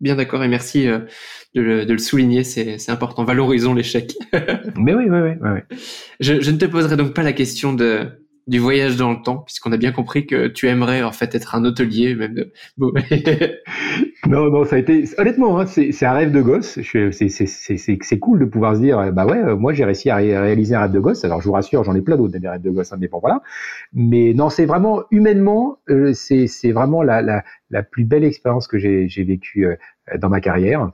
bien d'accord et merci euh, de, le, de, le, souligner, c'est important. Valorisons l'échec. Mais oui, oui, oui. oui. Je, je, ne te poserai donc pas la question de du voyage dans le temps, puisqu'on a bien compris que tu aimerais en fait être un hôtelier, même de. non, non, ça a été honnêtement, hein, c'est un rêve de gosse. C'est cool de pouvoir se dire, bah ouais, euh, moi j'ai réussi à réaliser un rêve de gosse. Alors je vous rassure, j'en ai plein d'autres des rêves de gosse, hein, mais bon voilà. Mais non, c'est vraiment humainement, euh, c'est vraiment la, la, la, plus belle expérience que j'ai vécue euh, dans ma carrière.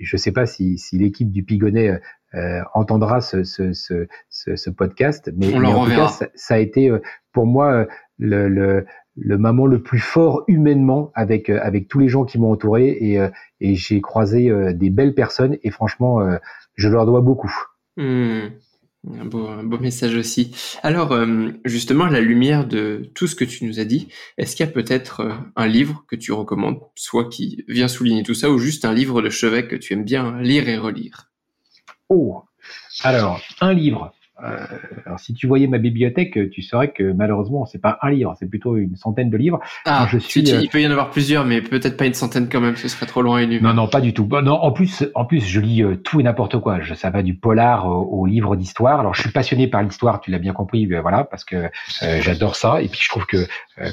Je ne sais pas si, si l'équipe du Pigonnet euh, entendra ce, ce, ce, ce, podcast. Mais, en tout cas, ça, a été euh, pour moi euh, le, le, le, moment le plus fort humainement avec, avec tous les gens qui m'ont entouré et, et j'ai croisé des belles personnes et franchement, je leur dois beaucoup. Hmm. Un beau, message aussi. Alors, euh, justement, à la lumière de tout ce que tu nous as dit, est-ce qu'il y a peut-être euh, un livre que tu recommandes, soit qui vient souligner tout ça, ou juste un livre de chevet que tu aimes bien lire et relire? Oh, alors, un livre. Euh, alors, si tu voyais ma bibliothèque, tu saurais que malheureusement, c'est pas un livre, c'est plutôt une centaine de livres. Ah, je suis. Euh, il peut y en avoir plusieurs, mais peut-être pas une centaine quand même. Ce serait trop loin et Non, non, pas du tout. non, en plus, en plus, je lis euh, tout et n'importe quoi. Je, ça va du polar au, livre d'histoire. Alors, je suis passionné par l'histoire, tu l'as bien compris, voilà, parce que j'adore ça. Et puis, je trouve que,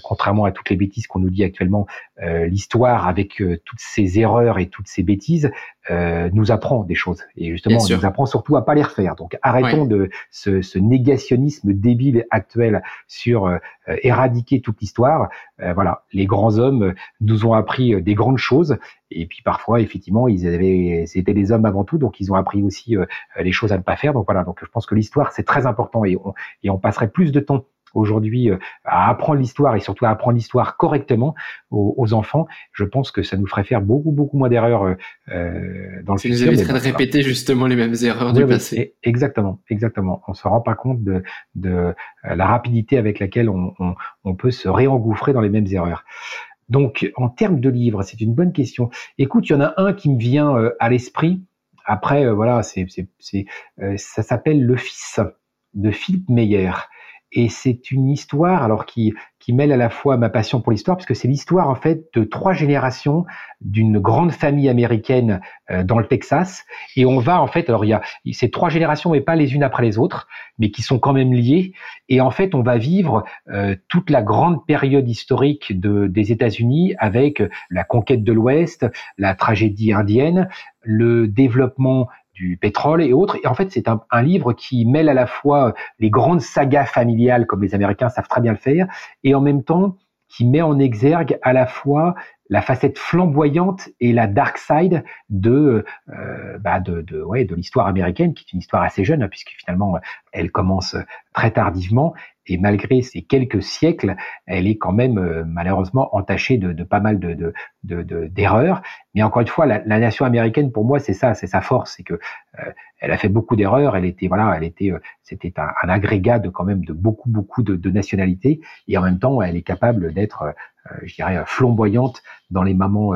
contrairement à toutes les bêtises qu'on nous dit actuellement, l'histoire, avec toutes ses erreurs et toutes ses bêtises, nous apprend des choses. Et justement, on nous apprend surtout à pas les refaire. Donc, arrêtons de ce, négationnisme débile actuel sur euh, éradiquer toute l'histoire. Euh, voilà, les grands hommes nous ont appris euh, des grandes choses. Et puis parfois, effectivement, ils avaient, c'était les hommes avant tout, donc ils ont appris aussi les choses à ne pas faire. Donc voilà, donc je pense que l'histoire c'est très important et on, et on passerait plus de temps aujourd'hui euh, à apprendre l'histoire et surtout à apprendre l'histoire correctement aux, enfants, je pense que ça nous ferait faire beaucoup beaucoup moins d'erreurs euh, euh dans le futur. Ça nous éviterait de répéter justement les mêmes erreurs du passé. exactement, exactement. On se rend pas compte de, de euh, la rapidité avec laquelle on, on, on peut se réengouffrer dans les mêmes erreurs. Donc, en termes de livres, c'est une bonne question. Écoute, il y en a un qui me vient à l'esprit. Après, voilà, c'est, c'est, ça s'appelle Le Fils de Philippe Meyer. Et c'est une histoire alors qui, qui mêle à la fois ma passion pour l'histoire, puisque c'est l'histoire en fait de trois générations d'une grande famille américaine euh, dans le Texas. Et on va en fait, alors il y a ces trois générations, mais pas les unes après les autres, mais qui sont quand même liées. Et en fait, on va vivre euh, toute la grande période historique de, des États-Unis avec la conquête de l'Ouest, la tragédie indienne, le développement du pétrole et autres. Et en fait, c'est un, livre qui mêle à la fois les grandes sagas familiales, comme les Américains savent très bien le faire, et en même temps qui met en exergue à la fois la facette flamboyante et la dark side de euh, bah de, de, ouais, de l'histoire américaine, qui est une histoire assez jeune, puisque finalement elle commence très tardivement, et malgré ces quelques siècles, elle est quand même euh, malheureusement entachée de, de, pas mal de d'erreurs. Mais encore une fois, la, la nation américaine, pour moi, c'est ça, c'est sa force, c'est que euh, elle a fait beaucoup d'erreurs. Elle était voilà, elle était, euh, c'était un, un, agrégat de quand même de beaucoup beaucoup de, de nationalités, et en même temps, elle est capable d'être, je dirais, flamboyante dans les moments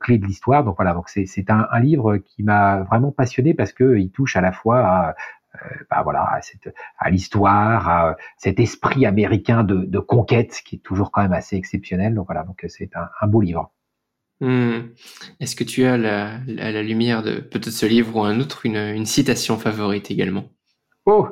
clés de l'histoire. Donc voilà, donc c'est un, un, livre qui m'a vraiment passionné parce que il touche à la fois à euh, bah voilà, à, l'histoire, à cet esprit américain de, de, conquête qui est toujours quand même assez exceptionnel. Donc voilà, donc c'est un, un, beau livre. Hmm. Est-ce que tu as la, la, la lumière de peut-être ce livre ou un autre une, une citation favorite également? Oh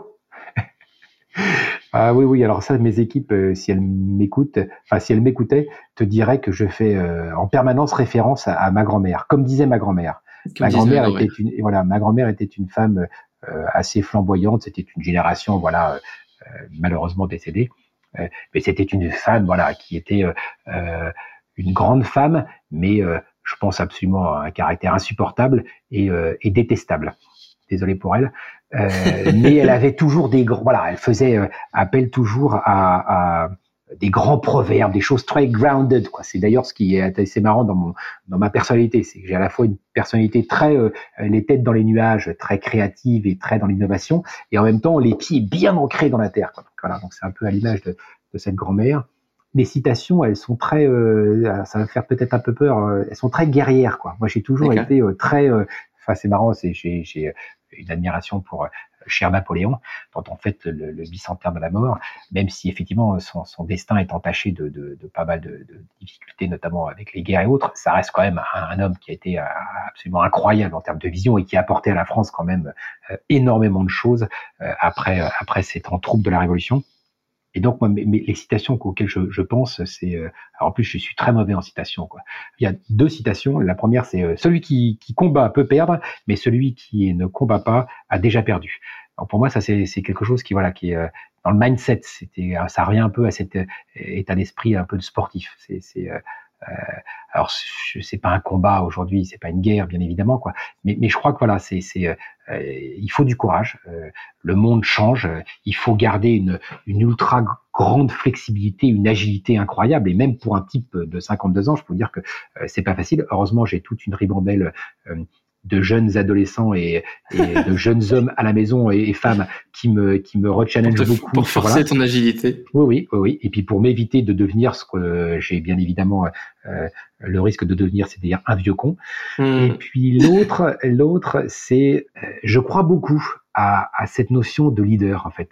ah oui, oui. Alors ça, mes équipes, euh, si elles m'écoutent, enfin si elles m'écoutaient, te diraient que je fais euh, en permanence référence à, à ma grand-mère, comme disait ma grand-mère. ma grand-mère était une, voilà, ma grand-mère était une femme euh, assez flamboyante. C'était une génération, voilà, euh, malheureusement décédée, euh, mais c'était une femme, voilà, qui était une grande femme, mais je pense absolument à un caractère insupportable et, et détestable. Désolé pour elle, mais elle avait toujours des voilà, elle faisait appel toujours à, à des grands proverbes, des choses très grounded. Quoi. C'est d'ailleurs ce qui est assez marrant dans mon dans ma personnalité, c'est que j'ai à la fois une personnalité très euh, les têtes dans les nuages, très créative et très dans l'innovation, et en même temps les pieds bien ancrés dans la terre. Quoi. Donc, voilà, donc c'est un peu à l'image de, de cette grand-mère. Mes citations, elles sont très, euh, ça va faire peut-être un peu peur, euh, elles sont très guerrières. Quoi. Moi, j'ai toujours été très, enfin c'est marrant, c'est j'ai, j'ai une admiration pour cher Napoléon, dont on fait le, le, bicentenaire de la mort, même si effectivement son, destin est entaché de, de, de pas mal de, de, difficultés, notamment avec les guerres et autres, ça reste quand même un, homme qui a été euh, absolument incroyable en termes de vision et qui a apporté à la France quand même euh, énormément de choses euh, après, après ces temps troubles de la Révolution. Et donc, moi, mes, les citations auxquelles je, je pense, c'est. Euh, en plus, je suis très mauvais en citation. Quoi. Il y a deux citations. La première, c'est euh, celui qui, qui, combat peut perdre, mais celui qui ne combat pas a déjà perdu. Pour moi, ça c'est quelque chose qui voilà qui est euh, dans le mindset. Ça revient un peu à cet état d'esprit un peu de sportif. C'est euh, alors, c'est pas un combat aujourd'hui, c'est pas une guerre, bien évidemment, quoi. Mais, mais je crois que voilà, c'est, c'est, euh, il faut du courage. Euh, le monde change. il faut garder une, une ultra grande flexibilité, une agilité incroyable. Et même pour un type de 52 ans, je peux vous dire que c'est pas facile. Heureusement, j'ai toute une ribambelle de jeunes adolescents et, de jeunes hommes à la maison et, femmes qui me qui me rechallenge beaucoup pour forcer ton agilité. Oui, oui, oui, oui. Et puis pour m'éviter de devenir ce que j'ai bien évidemment euh, le risque de devenir, c'est-à-dire un vieux con. Hmm. Et puis l'autre, l'autre, c'est, euh, je crois beaucoup à, à cette notion de leader en fait.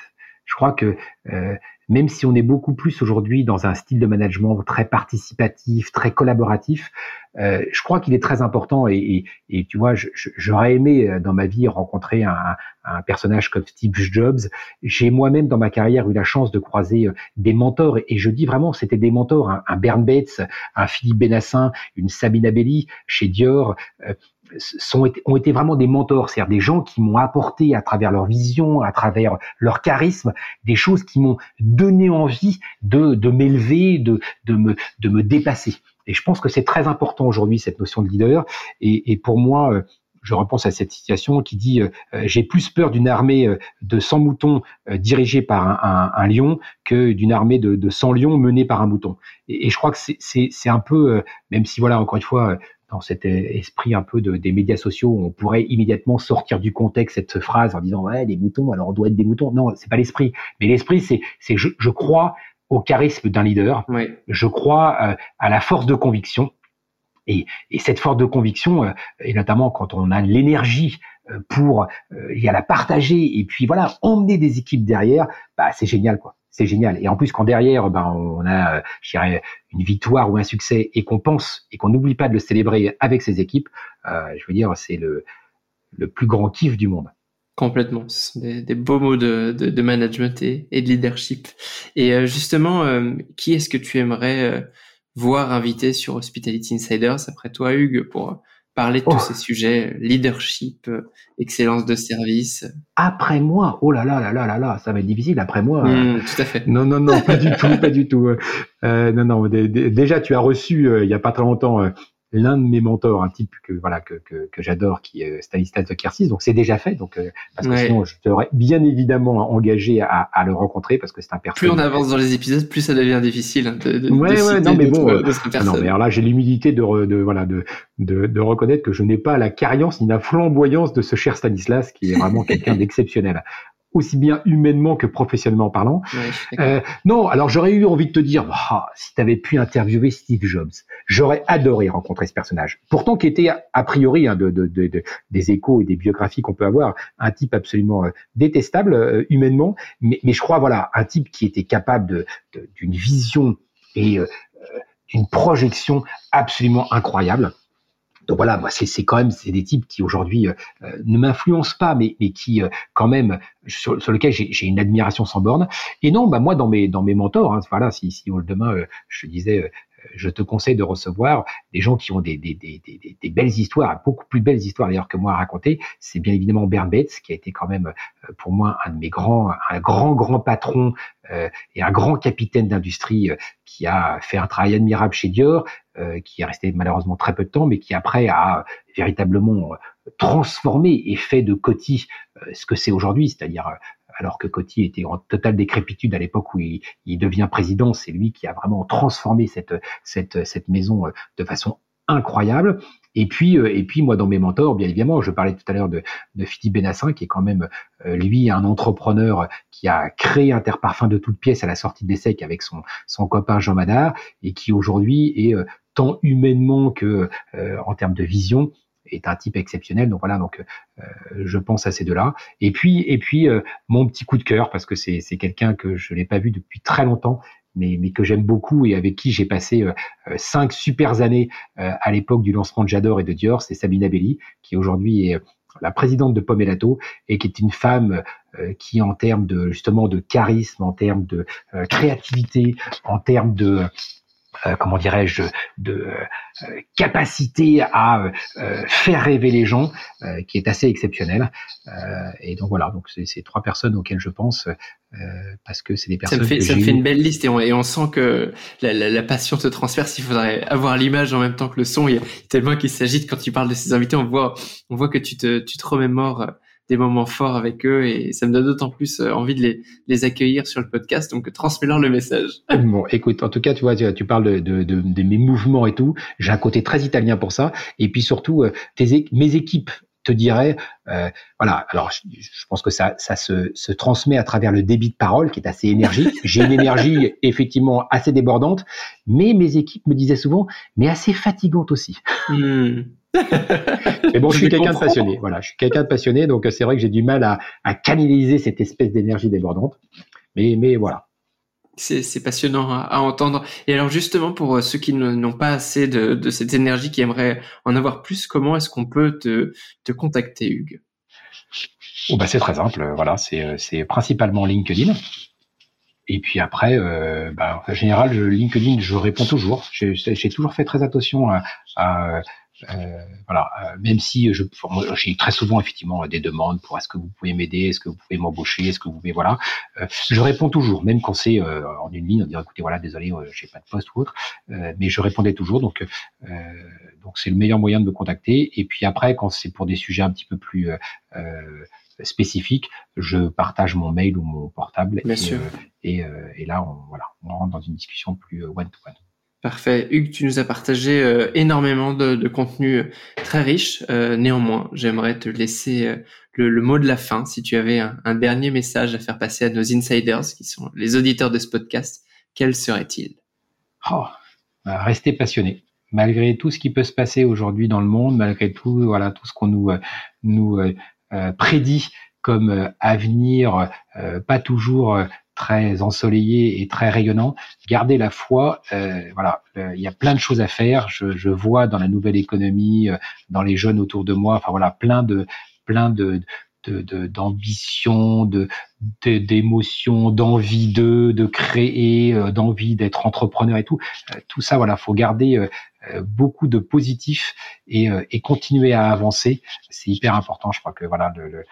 Je crois que euh, même si on est beaucoup plus aujourd'hui dans un style de management très participatif, très collaboratif, euh, je crois qu'il est très important et, et, tu vois, j'aurais aimé euh, dans ma vie rencontrer un, un personnage comme Steve Jobs. J'ai moi-même dans ma carrière eu la chance de croiser euh, des mentors et je dis vraiment c'était des mentors, un, un Bern Bates, un Philippe Benassin, une Sabine Belli chez Dior. Euh, sont, ont été vraiment des mentors, c'est-à-dire des gens qui m'ont apporté à travers leur vision, à travers leur charisme, des choses qui m'ont donné envie de, de m'élever, de, de, me, de me dépasser. Et je pense que c'est très important aujourd'hui, cette notion de leader. Et, et pour moi, euh, je repense à cette situation qui dit euh, euh, j'ai plus peur d'une armée de 100 moutons dirigée par un, un, lion que d'une armée de, de 100 lions menée par un mouton. Et, et je crois que c'est un peu, même si voilà, encore une fois, dans cet esprit un peu de, des médias sociaux, on pourrait immédiatement sortir du contexte cette phrase en disant ouais des moutons, alors on doit être des moutons. Non, c'est pas l'esprit. Mais l'esprit, c'est c'est je, je, crois au charisme d'un leader. Je crois euh, à la force de conviction. Et, et cette force de conviction, euh, et notamment quand on a l'énergie euh, pour y la partager et puis voilà emmener des équipes derrière, bah c'est génial quoi c'est génial. Et en plus, quand derrière, ben, on a, je dirais, une victoire ou un succès et qu'on pense et qu'on n'oublie pas de le célébrer avec ses équipes, euh, je veux dire, c'est le, le plus grand kiff du monde. Complètement. Ce sont des, beaux mots de, de, management et, de leadership. Et euh, justement, euh, qui est-ce que tu aimerais voir invité sur Hospitality Insiders après toi, Hugues, pour parler de tous oh. ces sujets, leadership, euh, excellence de service. Après moi, oh là là là là là là, ça va être difficile après moi. Mmh, tout à fait. Non non non, pas du tout, pas du tout. Euh, non non, déjà tu as reçu euh, il y a pas très longtemps l'un de mes mentors, un type que voilà que, que, que j'adore, qui est Stanislas de Kersis. Donc c'est déjà fait. Donc euh, parce que sinon je t'aurais bien évidemment engagé à, à, le rencontrer parce que c'est un personnage. Plus on avance dans les épisodes, plus ça devient difficile hein, de, de, ouais, ouais, non mais bon, euh, non mais alors là j'ai l'humilité de, de voilà de, de, de reconnaître que je n'ai pas la carriance ni la flamboyance de ce cher Stanislas qui est vraiment quelqu'un d'exceptionnel aussi bien humainement que professionnellement parlant. euh, non, alors j'aurais eu envie de te dire, oh, si tu avais pu interviewer Steve Jobs, j'aurais adoré rencontrer ce personnage. Pourtant, qui était a priori hein, de, de, de, des échos et des biographies qu'on peut avoir, un type absolument euh, détestable euh, humainement, mais, mais je crois voilà un type qui était capable d'une vision et euh, d'une projection absolument incroyable. Donc voilà, moi c'est quand même c'est des types qui aujourd'hui euh, euh, ne m'influencent pas, mais mais qui euh, quand même sur, sur lequel j'ai une admiration sans borne. Et non, bah moi dans mes dans mes mentors, hein, voilà, si si demain je disais je te conseille de recevoir des gens qui ont des, des, des, des, belles histoires, beaucoup plus belles histoires d'ailleurs que moi à raconter. C'est bien évidemment Bern qui a été quand même pour moi un de mes grands, un grand, grand patron euh, et un grand capitaine d'industrie euh, qui a fait un travail admirable chez Dior, euh, qui est resté malheureusement très peu de temps, mais qui après a véritablement transformé et fait de Coty ce que c'est aujourd'hui, c'est-à-dire alors que Coty était en totale décrépitude à l'époque où il, devient président, c'est lui qui a vraiment transformé cette maison de façon incroyable. Et puis, euh, et puis moi, dans mes mentors, bien évidemment, je parlais tout à l'heure de, de Philippe Benassin, qui est quand même, euh, lui, un entrepreneur qui a créé Interparfum de toutes pièces à la sortie de l'essai avec son, son copain Jean Madard, et qui aujourd'hui est euh, tant humainement que en termes de vision, est un type exceptionnel. Donc voilà, donc je pense à ces deux-là. Et puis et puis mon petit coup de cœur parce que c'est quelqu'un que je n'ai pas vu depuis très longtemps mais, mais que j'aime beaucoup et avec qui j'ai passé euh, euh, cinq super années euh, à l'époque du lancement de J'adore et de Dior, c'est Sabine Belli, qui aujourd'hui est la présidente de Pomelato et qui est une femme qui en termes de justement de charisme, en termes de créativité, en termes de euh, comment dirais-je, de euh, capacité à euh, faire rêver les gens, qui est assez exceptionnelle. et donc voilà, donc c'est trois personnes auxquelles je pense parce que c'est des personnes. Ça me fait, ça me fait une belle liste et on, et on sent que la, la, la passion se transperce. Il faudrait avoir l'image en même temps que le son. Il y a tellement qu'il s'agit quand tu parles de ces invités, on voit, on voit que tu te, tu te remémores des moments forts avec eux et ça me donne d'autant plus envie de les, les accueillir sur le podcast. Donc transmets-leur le message. Bon, écoute, en tout cas, tu vois, tu, parles de, de, de, de, mes mouvements et tout. J'ai un côté très italien pour ça. Et puis surtout, tes, mes équipes te dirais, euh, voilà, alors je, pense que ça, ça se, se, transmet à travers le débit de parole qui est assez énergique. J'ai une énergie effectivement assez débordante, mais mes équipes me disaient souvent, mais assez fatigante aussi. Hmm. Mais bon, je, suis quelqu'un de passionné. Voilà, je suis quelqu'un de passionné, donc c'est vrai que j'ai du mal à, à canaliser cette espèce d'énergie débordante. Mais, mais voilà, c'est passionnant à, entendre. Et alors justement, pour euh, ceux qui n'ont pas assez de, cette énergie, qui aimeraient en avoir plus, comment est-ce qu'on peut te, te, contacter, Hugues? Oh bah C'est très simple. Voilà, c'est euh, principalement LinkedIn. Et puis après, euh, bah, en général, LinkedIn, je réponds toujours. J'ai toujours fait très attention à, à euh, voilà, euh, même si je, j'ai très souvent effectivement des demandes pour est-ce que vous pouvez m'aider, est-ce que vous pouvez m'embaucher, est-ce que vous pouvez voilà, euh, je réponds toujours, même quand c'est en une ligne, on dit écoutez voilà désolé, j'ai pas de poste ou autre, mais je répondais toujours, donc donc c'est le meilleur moyen de me contacter. Et puis après, quand c'est pour des sujets un petit peu plus spécifiques, je partage mon mail ou mon portable. Bien et, sûr. et, et, là, on, voilà, on rentre dans une discussion plus one to one. Parfait. Hugues, tu nous as partagé euh, énormément de, contenu euh, très riche. Euh, néanmoins, j'aimerais te laisser le, mot de la fin. Si tu avais un, dernier message à faire passer à nos insiders, qui sont les auditeurs de ce podcast, quel serait-il? Oh, bah, Rester passionné. Malgré tout ce qui peut se passer aujourd'hui dans le monde, malgré tout, voilà, ce qu'on nous prédit comme avenir, pas toujours très ensoleillé et très rayonnant. Garder la foi, euh, voilà, euh, il y a plein de choses à faire. Je, je vois dans la nouvelle économie, euh, dans les jeunes autour de moi, enfin voilà, plein de plein de d'ambition, de, d'émotions, d'envie de, de créer, d'envie d'être entrepreneur et tout. tout ça, voilà, faut garder beaucoup de positif et, et continuer à avancer. C'est hyper important. Je crois que voilà, le,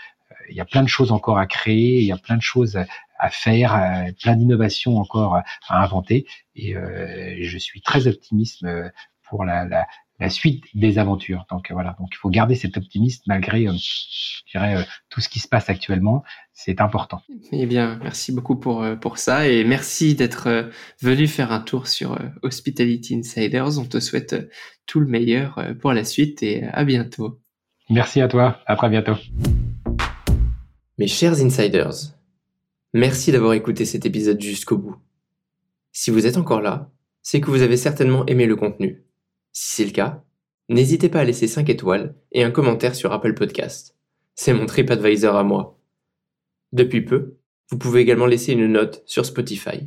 il y a plein de choses encore à créer, il y a plein de choses à faire, euh, plein d'innovations encore à inventer. Et euh, je suis très optimiste euh, pour la, la, la, suite des aventures. Donc voilà, donc il faut garder cet optimisme malgré, je dirais, tout ce qui se passe actuellement. C'est important. Eh bien, merci beaucoup pour pour ça et merci d'être venu faire un tour sur Hospitality Insiders. On te souhaite tout le meilleur pour la suite et à bientôt. Merci à toi. À très bientôt. Mes chers insiders, merci d'avoir écouté cet épisode jusqu'au bout. Si vous êtes encore là, c'est que vous avez certainement aimé le contenu. Si c'est le cas, n'hésitez pas à laisser 5 étoiles et un commentaire sur Apple Podcast. C'est mon TripAdvisor à moi. Depuis peu, vous pouvez également laisser une note sur Spotify.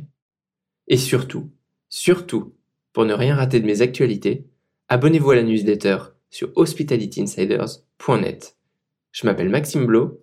Et surtout, surtout, pour ne rien rater de mes actualités, abonnez-vous à la newsletter sur hospitalityinsiders.net. Je m'appelle Maxime Blo